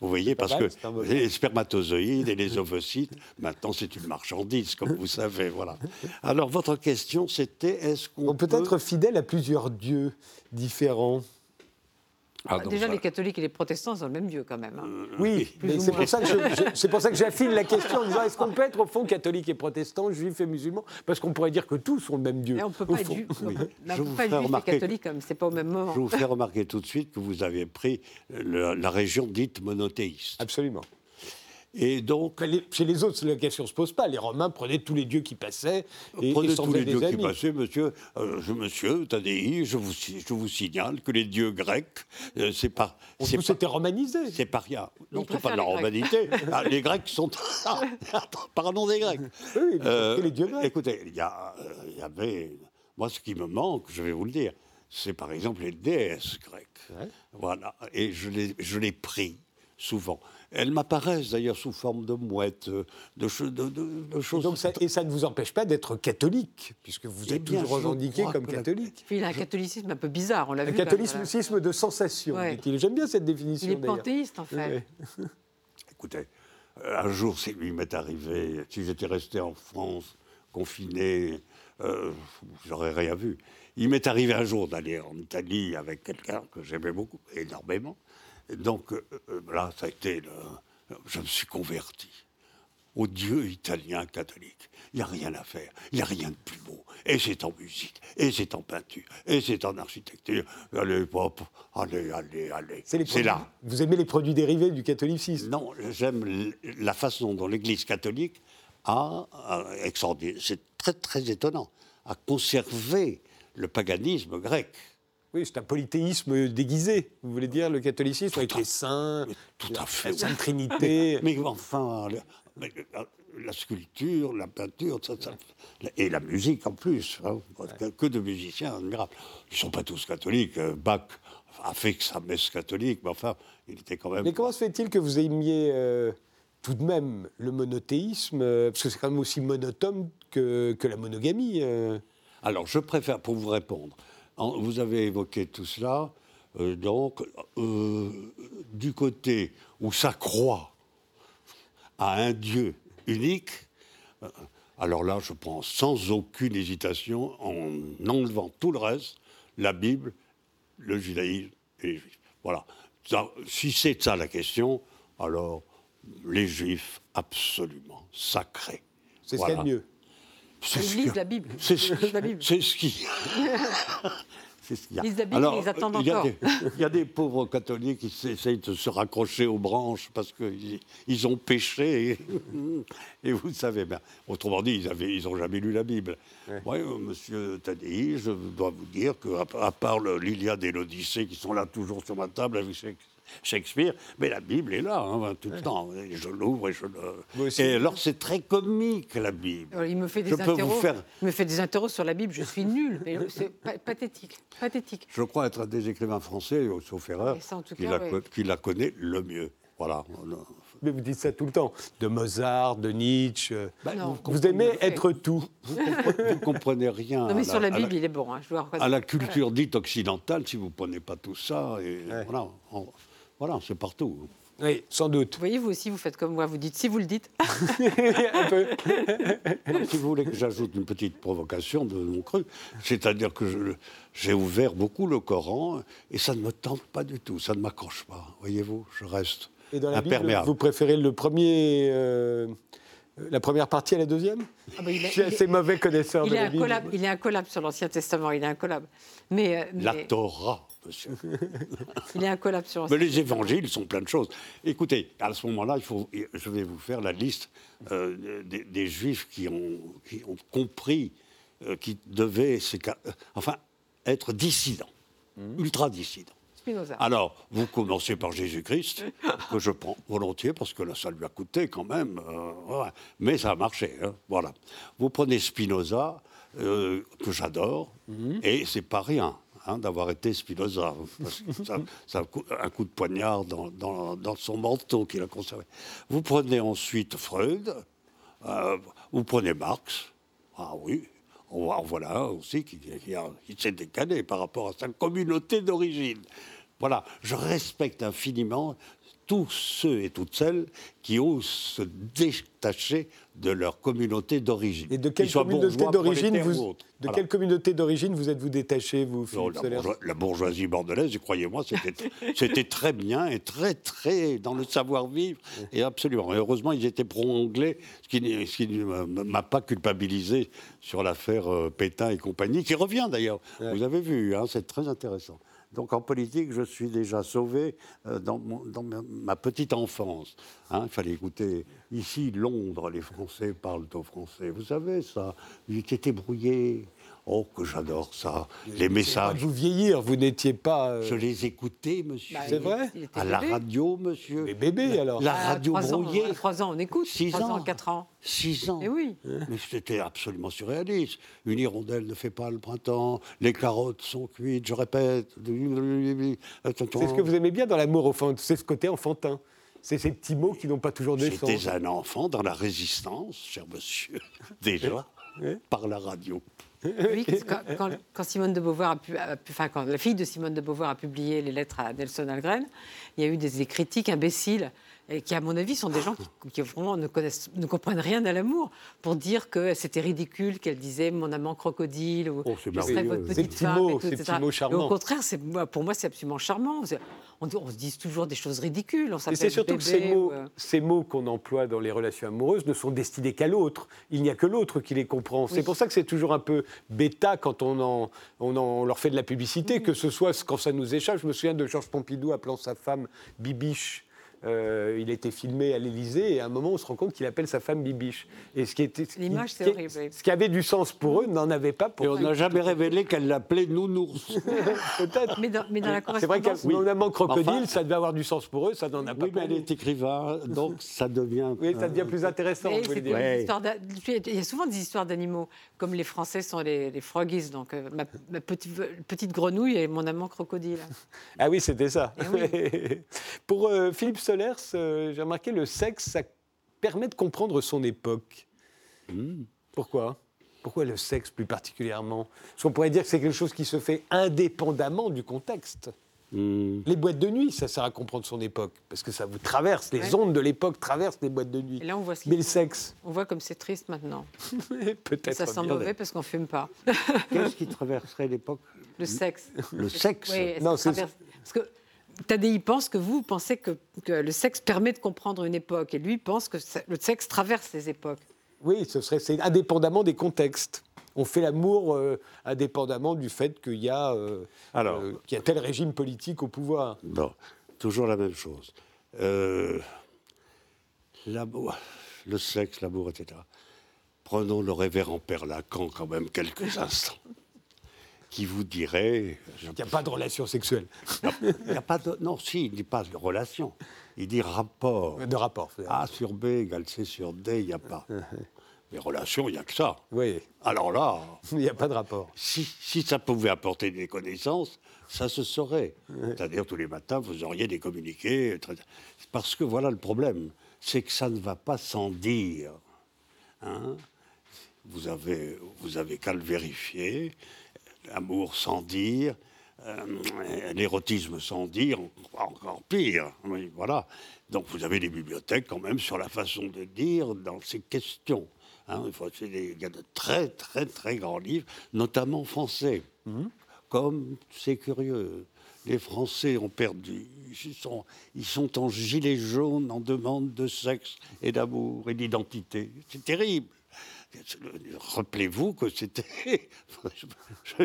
Vous voyez, parce que les spermatozoïdes et les ovocytes, maintenant c'est une marchandise, comme vous savez. Voilà. Alors votre question, c'était est-ce qu'on peut, peut être fidèle à plusieurs dieux différents? Ah, bah, déjà, les catholiques et les protestants sont le même Dieu quand même. Hein. Euh, oui, c'est pour, ça que j'affine la question en disant est-ce qu'on peut être au fond catholique et protestant, juif et musulman? Parce qu'on pourrait dire que tous sont le même Dieu. Mais on ne peut pas être, juif, et catholique, c'est pas au même moment. Je vous fais remarquer tout de suite que vous avez pris la région dite monothéiste. Absolument. Et donc, chez les autres, la question ne se pose pas. Les Romains prenaient tous les dieux qui passaient et prenaient tous les dieux qui passaient, monsieur. Euh, je, monsieur Tadei, je vous, je vous signale que les dieux grecs, euh, c'est pas. C'était romanisé. C'est pas rien. Non, c'est pas de la romanité. Ah, les Grecs sont. pardon des Grecs. Oui, euh, les dieux grecs. Écoutez, il y, y, avait. Moi, ce qui me manque, je vais vous le dire, c'est par exemple les déesses grecques. Voilà. Et je l'ai pris souvent. Elles m'apparaissent d'ailleurs sous forme de mouettes, de, de, choses. Donc et ça ne vous empêche pas d'être catholique, puisque vous eh êtes toujours revendiqué comme catholique. il a un catholicisme un peu bizarre, on l'a vu. Un catholicisme de sensation, J'aime bien cette définition. Il est panthéiste, en fait. Écoutez, euh, un jour, si lui m'est arrivé, si j'étais resté en France, confiné, euh, j'aurais rien vu. Il m'est arrivé un jour d'aller en Italie avec quelqu'un que j'aimais beaucoup, énormément. Donc euh, euh, là, ça a été. Le, je me suis converti au Dieu italien catholique. Il n'y a rien à faire. Il n'y a rien de plus beau. Et c'est en musique, et c'est en peinture, et c'est en architecture. Allez, pop, allez, allez, allez. C'est là. Vous aimez les produits dérivés du catholicisme? Non, j'aime la façon dont l'Église catholique a, c'est très très étonnant, a conservé le paganisme grec. Oui, c'est un polythéisme déguisé, vous voulez dire, le catholicisme, avec les saints, tout à fait, la Sainte Trinité. Mais, enfin, la, sculpture, la peinture, et la musique en plus, hein, que de musiciens admirables. Ils ne sont pas tous catholiques. Euh, Bach a fait que sa messe catholique, mais enfin, il était quand même. Mais comment se fait-il que vous aimiez euh, tout de même le monothéisme euh, Parce que c'est quand même aussi monotone que, que la monogamie. Alors, je préfère, pour vous répondre, vous avez évoqué tout cela. Euh, donc, euh, du côté où ça croit à un Dieu unique, euh, alors là, je pense sans aucune hésitation, en enlevant tout le reste, la Bible, le judaïsme et les juifs. Voilà. si c'est ça la question, alors les juifs, absolument sacrés. C'est ce qu'il y a de mieux. Ils la Bible. C'est ce, qui. C'est ce qu'il y a. Ils la Bible, ils attendent encore. Il y a des pauvres catholiques qui essayent de se raccrocher aux branches parce qu'ils ils ont péché. Et, vous savez, bien, autrement dit, ils n'ont jamais lu la Bible. Oui, euh, monsieur Tadei, je dois vous dire qu'à à part l'Iliade et l'Odyssée qui sont là toujours sur ma table avec Shakespeare, mais la Bible est là hein, tout le temps. je l'ouvre et je le. Et alors c'est très comique la Bible. il me fait des interros. Faire... Il me fait des interros sur la Bible. Je suis nul. C'est pathétique, pathétique. Je crois être un des écrivains français, sauf erreur, qui, la, qui la connaît le mieux. Voilà. Mais vous dites ça tout le temps. De Mozart, de Nietzsche. Bah, vous, aimez être tout. Vous ne comprenez rien. Non, mais sur la, Bible, il est bon. Hein, à la culture dite occidentale, si vous ne prenez pas tout ça, et voilà, Voilà, c'est partout. Oui, sans doute. Vous voyez, vous aussi, vous faites comme moi, vous dites si vous le dites. Un peu. si vous voulez que j'ajoute une petite provocation de mon cru, c'est-à-dire que j'ai ouvert beaucoup le Coran et ça ne me tente pas du tout, ça ne m'accroche pas. Voyez-vous, je reste Et dans la Bible, imperméable. vous préférez le premier, euh, la première partie à la deuxième? Ah bah, il est- Je suis il est- assez mauvais connaisseur Il de est, la Bible. il est incollable sur l'Ancien Testament, il est incollable. Mais, euh, La Torah, monsieur. il est incollable sur Mais les évangiles sont plein de choses. Écoutez, à ce moment-là, il faut, je vais vous faire la liste euh, des, des juifs qui ont, qui ont compris euh, qu'ils devaient euh, enfin, être dissidents, ultra dissidents. Spinoza. Alors, vous commencez par Jésus-Christ, que je prends volontiers, parce que là, ça lui a coûté quand même. euh, ouais. Mais ça a marché. hein, voilà. Vous prenez Spinoza, euh, que j'adore, et c'est pas rien hein, d'avoir été Spinoza. parce que ça, ça a cou- un coup de poignard dans, dans- dans son manteau qu'il a conservé. Vous prenez ensuite Freud, euh, vous prenez Marx. Ah oui, on voit- voilà un aussi qui, qui s'est décalé par rapport à sa communauté d'origine. Voilà, je respecte infiniment tous ceux et toutes celles qui osent se détacher de leur communauté d'origine. Et de quelle communauté d'origine vous, ou autres. de Voilà. quelle communauté d'origine vous êtes-vous détaché, vous, Non, la, Soler bourgeois- la bourgeoisie bordelaise, croyez-moi, c'était c'était très bien et très, très dans le savoir-vivre. Et absolument. Et heureusement, ils étaient pro-anglais, ce qui, n'est- ce qui ne m'a pas culpabilisé sur l'affaire euh, Pétain et compagnie, qui revient d'ailleurs. Vous avez vu, hein, c'est très intéressant. Donc en politique, je suis déjà sauvé euh, dans, ma petite enfance. hein. il fallait écouter. Ici, Londres, les Français parlent au français. Vous savez ça Il était brouillé. Oh, que j'adore ça. Les pas messages. vous vieillir, vous n'étiez pas. euh, Je les écoutais, monsieur. Bah, C'est vrai il était À la bébé. radio, monsieur. Mais bébé, alors. La À radio ans, brouillée. à trois ans, on écoute. Six Trois ans. ans, quatre ans. Six ans. Eh oui. Mais c'était absolument surréaliste. Une hirondelle ne fait pas le printemps. Les carottes sont cuites, je répète. C'est ce que vous aaimez bien dans l'amour, au fond, c'est ce côté enfantin. C'est ces petits mots qui n'ont pas toujours de sens. J'étais un enfant dans la résistance, cher monsieur, déjà, par la radio. Oui, quand, quand- quand Simone de Beauvoir a pu, a pu- enfin, quand la fille de Simone de Beauvoir a publié les lettres à Nelson Algren, il y a eu des, des critiques imbéciles et qui, à mon avis, sont des gens qui, qui vraiment ne, connaissent, ne comprennent rien à l'amour pour dire que c'était ridicule qu'elle disait mon amant crocodile ou Oh, je serai merveilleux. votre petite femme. mots, et tout, etc. Et au contraire, pour moi, c'est absolument charmant. On, on se dit toujours des choses ridicules. On s'appelle c'est surtout que ces bébé mots, euh, ces mots qu'on emploie dans les relations amoureuses ne sont destinés qu'à l'autre. Il n'y a que l'autre qui les comprend. C'est Oui. pour ça que c'est toujours un peu bêta quand on, en, on, en- on leur fait de la publicité, Mm. que ce soit quand ça nous échappe. Je me souviens de Georges Pompidou appelant sa femme Bibiche. Euh, il a été filmé à l'Élysée et à un moment on se rend compte qu'il appelle sa femme Bibiche. Et ce qui était, ce qui- L'image, c'est horrible, oui. Ce qui avait du sens pour eux n'en avait pas pour Et on n'a jamais révélé qu'elle l'appelait nounours. peut-être. Mais dans, mais dans la C'est vrai correspondance, qu'un amant crocodile, Enfin- ça devait avoir du sens pour eux, ça n'en a pas Oui, mais elle est écrivain, donc ça devient. Oui, ça devient plus intéressant. Mais vous c'est dire. Ouais. Il y a souvent des histoires d'animaux, comme les Français sont les, les froggies, donc euh, ma, ma petite, petite grenouille et mon amant crocodile. Ah oui, c'était ça. Eh Pour euh, Philippe Solers, euh, j'ai remarqué le sexe, ça permet de comprendre son époque. Hmm. Pourquoi? Pourquoi le sexe plus particulièrement? Parce qu'on pourrait dire que c'est quelque chose qui se fait indépendamment du contexte. Hmm. Les boîtes de nuit, ça sert à comprendre son époque, parce que ça vous traverse, les Ouais. ondes de l'époque traversent les boîtes de nuit. Et là, on voit, ce Mais le sexe, on voit comme c'est triste maintenant. peut-être. Ça sent bien. mauvais parce qu'on fume pas. Qu'est-ce qui traverserait l'époque? Le sexe. Le sexe Oui, Non, traverse- Parce que Tadei pense que vous pensez que, que le sexe permet de comprendre une époque, et lui pense que le sexe traverse les époques. Oui, ce serait c'est indépendamment des contextes. On fait l'amour euh, indépendamment du fait qu'il y, a, euh, Alors. euh, qu'il y a tel régime politique au pouvoir. Bon, toujours la même chose. Euh, l'amour, le sexe, l'amour, etc. Prenons le révérend Père Lacan quand même quelques instants, qui vous dirait... Il n'y a pas de relation sexuelle, Il n'y a pas de... Non, si, il ne dit pas de relation. Il dit rapport. de rapport. A sur B égale C sur D, il n'y a pas. Mais relation, il n'y a que ça. Oui, Alors là, il n'y a pas de rapport. si, si ça pouvait apporter des connaissances, ça se saurait. C'est-à-dire tous les matins, vous auriez des communiqués. Parce que voilà le problème, c'est que ça ne va pas sans dire. Hein vous avez, vous avez qu'à le vérifier. L'amour sans dire, euh, l'érotisme sans dire, encore pire. Oui, voilà. Donc vous avez des bibliothèques quand même sur la façon de dire dans ces questions. Hein. il, y a de très très très grands livres, notamment français. Mhm. Comme c'est curieux, les Français ont perdu. Ils sont, ils sont en gilet jaune en demande de sexe et d'amour et d'identité. C'est terrible. Rappelez-vous que c'était, je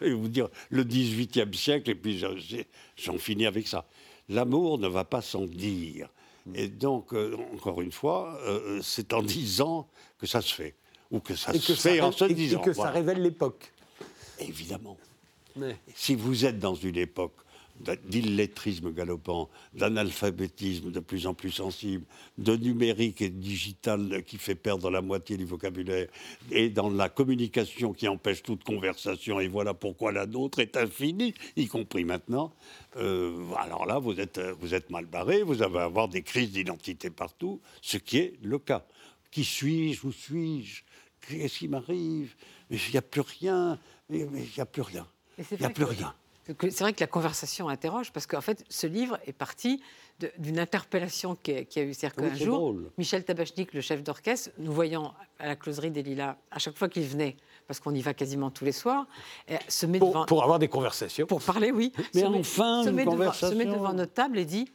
vais vous dire, le XVIIIe siècle, et puis j'en finis avec ça. L'amour ne va pas sans dire. Et donc, euh, encore une fois, euh, c'est en disant que ça se fait. Ou que ça se fait en se disant. Et que ça révèle l'époque. Évidemment. Si vous êtes dans une époque d'illettrisme galopant, d'analphabétisme de plus en plus sensible, de numérique et digital qui fait perdre la moitié du vocabulaire, et dans la communication qui empêche toute conversation, et voilà pourquoi la nôtre est infinie, y compris maintenant, euh, alors là, vous êtes, vous êtes mal barré, vous allez avoir des crises d'identité partout, ce qui est le cas. Qui suis-je Où suis-je Qu'est-ce qui m'arrive? Il n'y a plus rien. Il n'y a plus rien. Il n'y a plus rien. C'est vrai que la conversation interroge, parce qu'en fait, ce livre est parti d'une interpellation qui a, qui a eu. C'est-à-dire qu'un jour, Michel Tabachnik, le chef d'orchestre, nous voyant à la closerie des Lilas, à chaque fois qu'il venait, parce qu'on y va quasiment tous les soirs, eh, se met pour, devant... Pour avoir des conversations. Pour parler, oui. Mais enfin, se, met devant, se met devant notre table et dit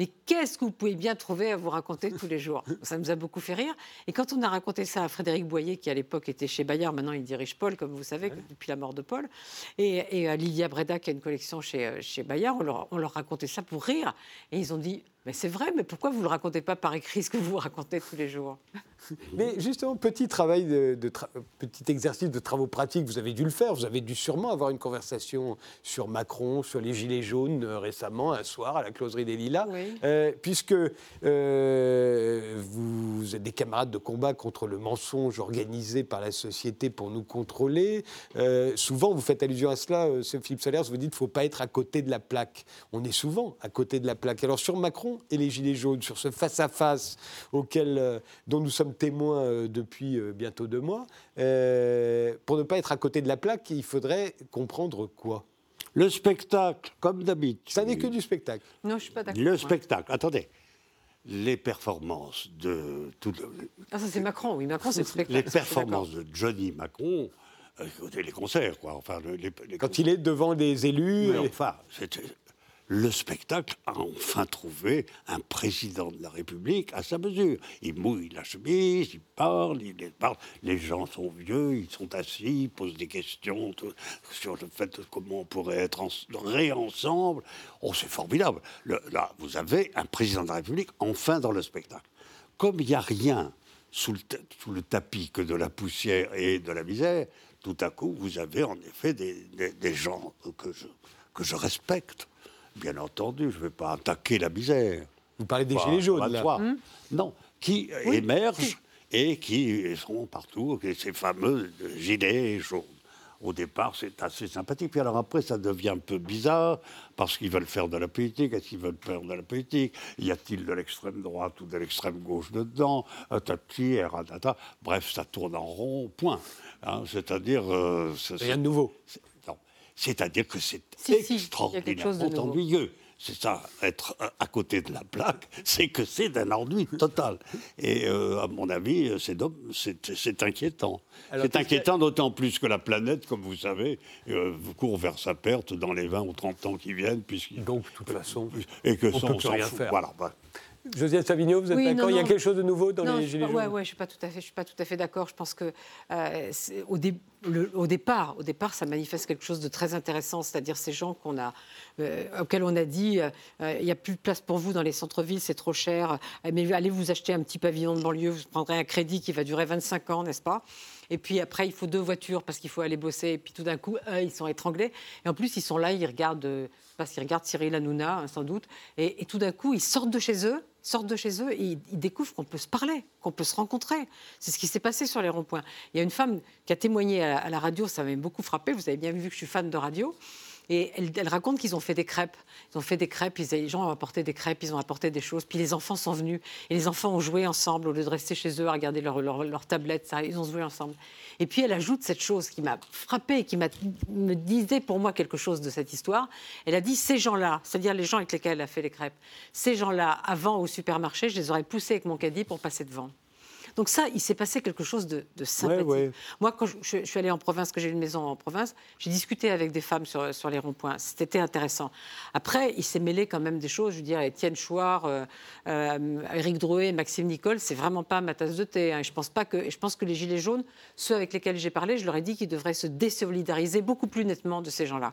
mais qu'est-ce que vous pouvez bien trouver à vous raconter tous les jours? Ça nous a beaucoup fait rire. Et quand on a raconté ça à Frédéric Boyer, qui à l'époque était chez Bayard, maintenant il dirige Paul, comme vous savez, depuis la mort de Paul, et, à Lilia Breda, qui a une collection chez, euh, chez Bayard, on leur, on leur racontait ça pour rire. Et ils ont dit mais c'est vrai, mais pourquoi vous ne le racontez pas par écrit, ce que vous racontez tous les jours? Mais justement, petit travail, de, petit exercice de travaux pratiques, vous avez dû le faire. Vous avez dû sûrement avoir une conversation sur Macron, sur les Gilets jaunes euh, récemment, un soir, à la closerie des Lilas. Euh, puisque euh, vous êtes des camarades de combat contre le mensonge organisé par la société pour nous contrôler. souvent, vous faites allusion à cela, Philippe Solers, vous dites qu'il ne faut pas être à côté de la plaque. On est souvent à côté de la plaque. Alors sur Macron, et les Gilets jaunes, sur ce face-à-face auquel, euh, dont nous sommes témoins euh, depuis euh, bientôt deux mois, pour ne pas être à côté de la plaque, il faudrait comprendre quoi? Le spectacle, comme d'habitude. Ça n'est que du spectacle. Non, je ne suis pas d'accord. Le spectacle, attendez. Les performances de tout Ah, ça c'est Macron, oui, Macron c'est le spectacle. Les performances de Johnny Macron, les concerts, quoi. Enfin, Quand il est devant des élus. Enfin, le spectacle a enfin trouvé un président de la République à sa mesure. Il mouille la chemise, il parle, il parle. Les gens sont vieux, ils sont assis, ils posent des questions sur le fait de comment on pourrait être en, réensemble. Oh, c'est formidable. là, vous avez un président de la République enfin dans le spectacle. Comme il n'y a rien sous le, tapis que de la poussière et de la misère, tout à coup, vous avez en effet des, gens que que je respecte bien entendu, je ne vais pas attaquer la misère. Vous parlez des gilets jaunes, là hum Non, qui émergent et qui sont partout, ces fameux gilets jaunes. Au départ, c'est assez sympathique. Puis alors après, ça devient un peu bizarre parce qu'ils veulent faire de la politique. Est-ce qu'ils veulent faire de la politique? Y a-t-il de l'extrême droite ou de l'extrême gauche dedans? Tati, Bref, ça tourne en rond, point. Hein, c'est-à-dire. Euh, Rien de nouveau. C'est-à-dire que c'est extraordinairement ennuyeux. C'est ça, être à côté de la plaque, c'est que c'est d'un ennui total. Et euh, à mon avis, c'est inquiétant. C'est inquiétant d'autant plus que la planète, comme vous savez, euh, court vers sa perte dans les 20 ou 30 ans qui viennent. Donc, de toute façon, et que on peut rien faire. Voilà, Josiane Savigno, vous êtes d'accord? Il y a quelque chose de nouveau dans les Gilets jaunes? Oui, ouais, je ne suis pas tout à fait, tout à fait d'accord. Je pense que euh, au, au, départ, au départ, ça manifeste quelque chose de très intéressant, c'est-à-dire ces gens qu'on a, euh, auxquels on a dit euh, il n'y a plus de place pour vous dans les centres-villes, c'est trop cher, mais allez vous acheter un petit pavillon de banlieue, vous prendrez un crédit qui va durer 25 ans, n'est-ce pas? Et puis après, il faut deux voitures parce qu'il faut aller bosser. Et puis tout d'un coup, ils sont étranglés. Et en plus, ils sont là, ils regardent, parce regardent Cyril Hanouna, hein, sans doute. Et, tout d'un coup, ils sortent de chez eux sortent de chez eux et ils, découvrent qu'on peut se parler, qu'on peut se rencontrer. C'est ce qui s'est passé sur les ronds-points. Il y a une femme qui a témoigné à la, radio, ça m'a beaucoup frappé. Vous avez bien vu que je suis fan de radio. Et elle, raconte qu'ils ont fait des crêpes. Ils ont fait des crêpes, les gens ont apporté des crêpes, ils ont apporté des choses. Puis les enfants sont venus et les enfants ont joué ensemble au lieu de rester chez eux à regarder leur, leur, leur tablette. Ils ont joué ensemble. Et puis elle ajoute cette chose qui m'a frappée et qui me disait pour moi quelque chose de cette histoire. Elle a dit ces gens-là, c'est-à-dire les gens avec lesquels elle a fait les crêpes, ces gens-là, avant au supermarché, je les aurais poussés avec mon caddie pour passer devant. Donc ça, il s'est passé quelque chose de, de sympathique. ouais. Moi, quand je, je- je suis allée en province, que j'ai une maison en province, j'ai discuté avec des femmes sur, sur les ronds-points. C'était intéressant. Après, il s'est mêlé quand même des choses. Je veux dire, Étienne Chouard, euh, euh, Éric Drouet, Maxime Nicole, c'est vraiment pas ma tasse de thé. hein. Je pense pas que, je pense que les gilets jaunes, ceux avec lesquels j'ai parlé, je leur ai dit qu'ils devraient se désolidariser beaucoup plus nettement de ces gens-là.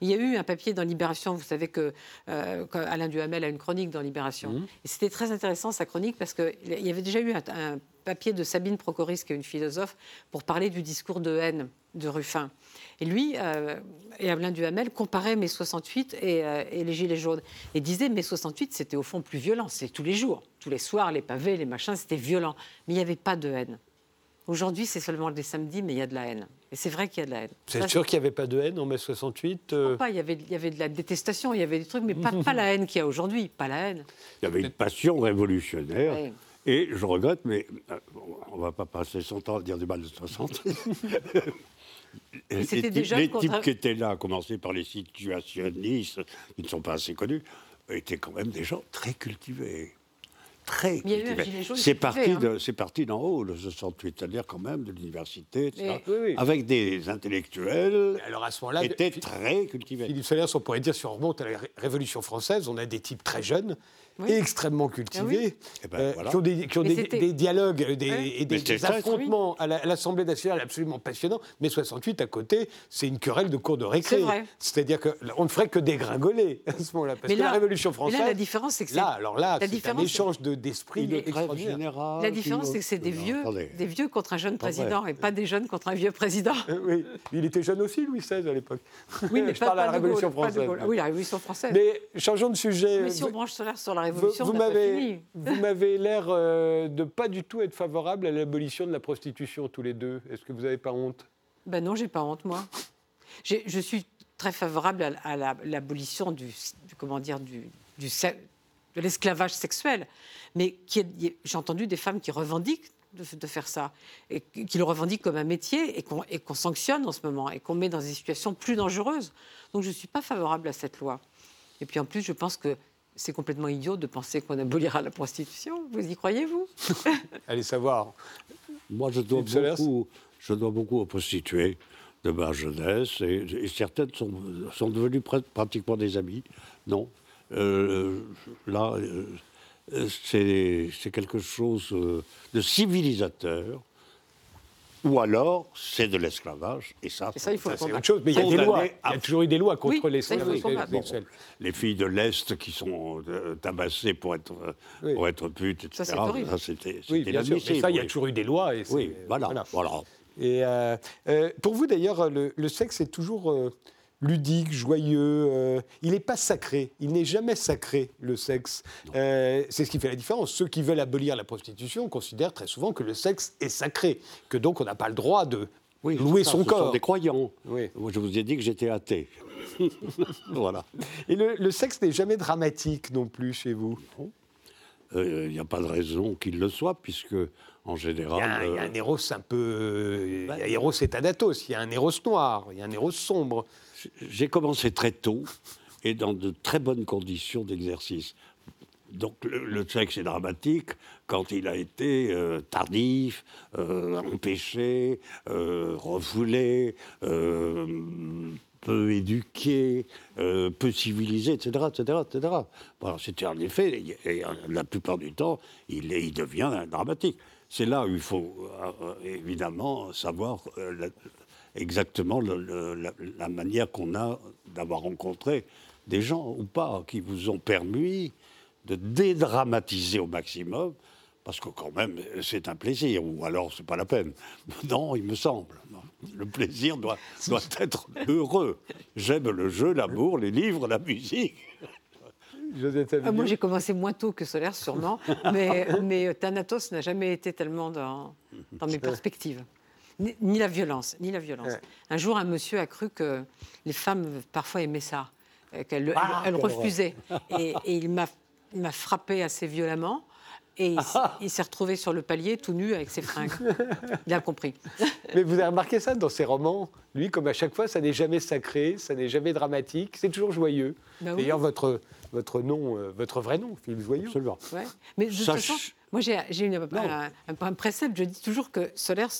Il y a eu un papier dans Libération, vous savez que euh, Alain Duhamel a une chronique dans Libération. Et c'était très intéressant sa chronique parce qu'il y avait déjà eu un, un papier de Sabine Procoris, qui est une philosophe, pour parler du discours de haine de Ruffin. Et lui euh, et Alain Duhamel comparaient mai 68 et, euh, et les Gilets jaunes. Et disaient mai 68, c'était au fond plus violent. C'est tous les jours, tous les soirs, les pavés, les machins, c'était violent. Mais il n'y avait pas de haine. Aujourd'hui, c'est seulement les samedis, mais il y a de la haine. Et c'est vrai qu'il y a de la haine. Vous êtes sûr qu'il n'y avait pas de haine en mai 68 euh, pas, il, y avait, il y avait de la détestation, il y avait des trucs, mais pas, pas la haine qu'il y a aujourd'hui, pas la haine. Il y avait une passion révolutionnaire. Ouais. Et je regrette, mais euh, on ne va pas passer son temps à dire du mal de 60. les déjà les types qui étaient là, à commencer par les situationnistes, qui ne sont pas assez connus, étaient quand même des gens très cultivés. Très cultivés. C'est parti, hein. de- parti d'en haut, le 68, c'est-à-dire quand même de l'université, Oui, oui. avec des intellectuels Alors à ce moment-là, étaient très cultivés. Philippe Solers, on pourrait dire, si on remonte à la Ré- Révolution française, on a des types très jeunes Oui. et extrêmement cultivés, oui. Eh ben, euh, voilà. qui ont des, qui ont Mais des- c'était- des dialogues euh, des, Oui. et des, affrontements à la- à l'Assemblée nationale absolument passionnants. Mais 68, à côté, c'est une querelle de cours de récré. C'est vrai. C'est-à-dire qu'on ne ferait que dégringoler à ce moment-là. Parce Mais que la là- Révolution mais française, là, la différence, c'est que c'est- là, alors là, c'est un échange de- d'esprit grève extraordinaire. générale. La différence, c'est que c'est des vieux, des vieux contre un jeune président et pas des jeunes contre un vieux président. Oui, il était jeune aussi, Louis XVI, à l'époque. Oui, mais Je pas, parle à la de Gaulle, Révolution de française. Ah oui, la Révolution française. Mais changeons de sujet. Mais si on branche solaire sur la Révolution, vous m'avez, fini. vous m'avez l'air euh, de pas du tout être favorable à l'abolition de la prostitution tous les deux. Est-ce que vous n'avez pas honte? Ben non, j'ai pas honte, moi. Je suis très favorable à, à la- l'abolition du, du- comment dire, du, de l'esclavage sexuel. Mais j'ai entendu des femmes qui revendiquent de, de faire ça, et qui le revendiquent comme un métier, et qu'on, et qu'on sanctionne en ce moment, et qu'on met dans des situations plus dangereuses. Donc je ne suis pas favorable à cette loi. Et puis en plus, je pense que c'est complètement idiot de penser qu'on abolira la prostitution. Vous y croyez, vous Allez savoir. Moi, je dois, beaucoup, je dois beaucoup aux prostituées de ma jeunesse, et, et certaines sont, sont devenues pr- pratiquement des amies. Non. Euh, là, euh, c'est c'est quelque chose euh, de civilisateur, ou alors c'est de l'esclavage, et ça, Et ça, il faut le Ça, autre chose. Mais il y a des Condamné lois. Il y a à- toujours eu des lois contre Oui, l'esclavage les filles de l'Est qui sont euh, tabassées pour être, Oui. pour être putes, etc. Ça, c'est horrible. Ça, c'était Oui, c'était bien sûr. Mais inadmissible, ça, il y a toujours eu des lois. Et Oui, voilà. voilà. Et euh, euh, pour vous, d'ailleurs, le, le sexe est toujours euh, ludique, joyeux. euh, il n'est pas sacré. Il n'est jamais sacré, le sexe. Euh, c'est ce qui fait la différence. Ceux qui veulent abolir la prostitution considèrent très souvent que le sexe est sacré, que donc on n'a pas le droit de Oui, louer son ce corps. sont des croyants. Oui. Moi, je vous ai dit que j'étais athée. voilà. Et le, le sexe n'est jamais dramatique non plus chez vous. Il n'y a pas de raison qu'il le soit, puisque, en général. il y a euh, un héros un peu. Il y a un héros et Thanatos, il y a un héros noir, il y a un héros sombre. J'ai commencé très tôt et dans de très bonnes conditions d'exercice. Donc le, le sexe est dramatique quand il a été euh, tardif, euh, empêché, euh, refoulé, peu éduqué, peu civilisé, etc. etc., etc. C'était en effet, et, la plupart du temps, il, devient dramatique. C'est là où il faut évidemment savoir exactement le- le- la, la manière qu'on a d'avoir rencontré des gens ou pas qui vous ont permis de dédramatiser au maximum, parce que quand même c'est un plaisir, ou alors c'est pas la peine. Non, il me semble. Le plaisir doit, doit être heureux. J'aime le jeu, l'amour, les livres, la musique. Ah, moi, j'ai commencé moins tôt que Solaire, sûrement, mais, mais Thanatos n'a jamais été tellement dans, dans mes perspectives. Ni, ni la violence, ni la violence. Ouais. Un jour, un monsieur a cru que les femmes parfois aimaient ça, euh, qu'elles Ah, elles- elles quelle refusaient. Et, et il m'a frappé assez violemment. Et il, s'est retrouvé sur le palier tout nu avec ses fringues. Il a compris. Mais vous avez remarqué ça dans ses romans? Lui, comme à chaque fois, ça n'est jamais sacré, ça n'est jamais dramatique, c'est toujours joyeux. Bah oui. D'ailleurs, votre, votre nom, euh, votre vrai nom, Philippe Joyeux. Absolument. Ouais. Mais de toute façon, moi j'ai j'ai une- un, un- un précepte, je dis toujours que Solaire,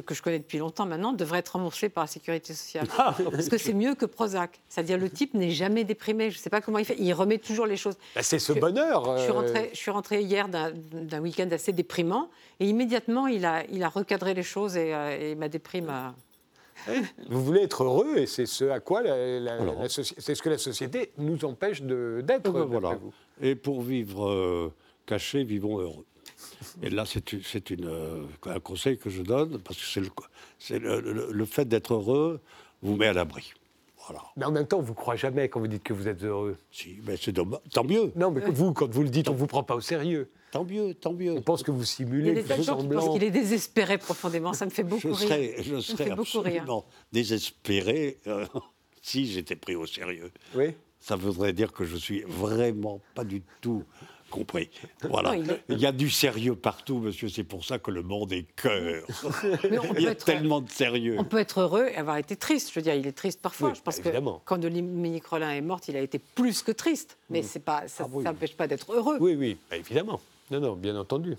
que je connais depuis longtemps maintenant, devrait être remboursé par la sécurité sociale. Parce que c'est mieux que Prozac. C'est-à-dire le type n'est jamais déprimé. Je ne sais pas comment il fait. Il remet toujours les choses. Bah, c'est ce Je- bonheur. Je suis euh, rentrée, je suis rentrée hier d'un week-end assez déprimant et immédiatement il a, il a recadré les choses et, euh, et ma déprime a... Vous voulez être heureux et c'est ce à quoi la, c'est ce que la société nous empêche de- d'être. Eh ben, voilà. Et pour vivre euh, caché, vivons heureux. Et là, c'est euh, un conseil que je donne, parce que c'est le, c'est le, le- le fait d'être heureux vous met à l'abri. Voilà. Mais en même temps, on vous croit jamais quand vous dites que vous êtes heureux. Si, mais c'est dommage. Tant mieux, Non, mais vous, quand vous le dites, on vous prend pas au sérieux. tant mieux, tant mieux. On pense que vous Il y simulez, a des gens qui pensent qu'il est désespéré profondément. Ça me fait beaucoup Je rire. serais, je me serais fait absolument désespéré euh, si j'étais pris au sérieux. Oui. Ça voudrait dire que je suis vraiment pas du tout compris. Voilà. Non, il est- il, y a du sérieux partout, monsieur. C'est pour ça que le monde est cœur. Il y peut a être- tellement de sérieux. On peut être heureux et avoir été triste. Je veux dire, il est triste parfois. Oui, je pense bah, évidemment. que quand Dominique Rollin est morte, il a été plus que triste. Mais c'est pas, ça Ah oui. n'empêche pas d'être heureux. Oui, oui, bah, évidemment. Non, non, bien entendu.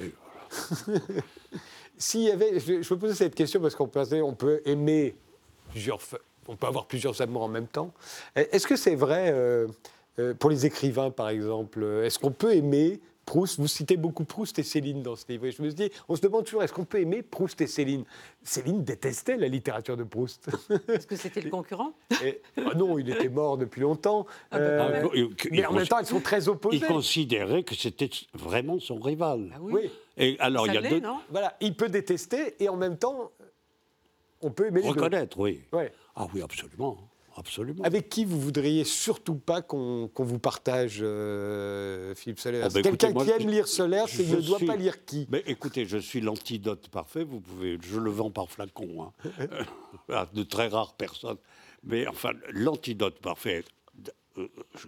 Et S'il y avait, je, je me posais cette question parce qu'on peut, on peut aimer plusieurs, on peut avoir plusieurs amours en même temps. Est-ce que c'est vrai euh, euh, pour les écrivains, par exemple Est-ce qu'on peut aimer Proust? Vous citez beaucoup Proust et Céline dans ce livre. Et je me suis dit, on se demande toujours, est-ce qu'on peut aimer Proust et Céline? Céline détestait la littérature de Proust. Est-ce que c'était le concurrent? Et- ah non, il était mort depuis longtemps. Ah Euh, il- mais il en même temps, ils sont très opposés. il considérait que c'était vraiment son rival. Ah oui. Oui. Et alors, Ça il y a deux. non? Voilà, il peut détester et en même temps, on peut aimer les deux. Reconnaître, oui. Ouais. Ah oui, absolument. Absolument. Avec qui vous voudriez surtout pas qu'on vous partage, euh, Philippe Soler? Oh, bah, Quelqu'un qui aime lire Soler, c'est ne doit suis- pas lire qui? Mais écoutez, je suis l'antidote parfait. Vous pouvez, je le vends par flacon, hein. à de très rares personnes. Mais enfin, l'antidote parfait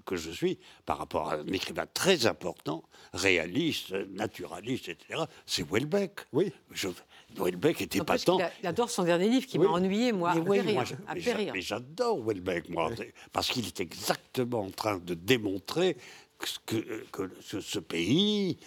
que je suis par rapport à un écrivain très important, réaliste, naturaliste, etc. C'est Welbeck. Oui. Je, Welbeck était pas tant. il adore son dernier livre qui Oui. m'a ennuyé, moi, à Mais oui, périr. moi, je- à mais j'a- périr. mais j'adore Welbeck, moi, parce qu'il est exactement en train de démontrer que, ce, pays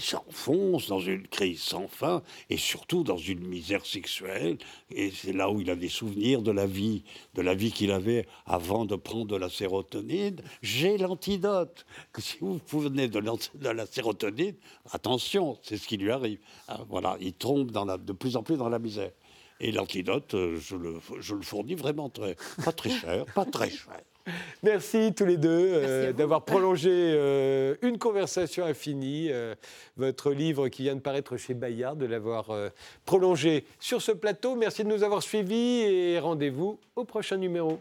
s'enfonce dans une crise sans fin et surtout dans une misère sexuelle. Et c'est là où il a des souvenirs de la vie, de la vie qu'il avait avant de prendre de la sérotonine. J'ai l'antidote. Si vous venez de, de la sérotonine, attention, c'est ce qui lui arrive. Ah, voilà, il tombe de plus en plus dans la misère. Et l'antidote, euh, je le, je le fournis vraiment très, pas très cher, pas très cher. Merci tous les deux euh, d'avoir prolongé euh, une conversation infinie. euh, votre livre qui vient de paraître chez Bayard, de l'avoir prolongé sur ce plateau. Merci de nous avoir suivis et rendez-vous au prochain numéro.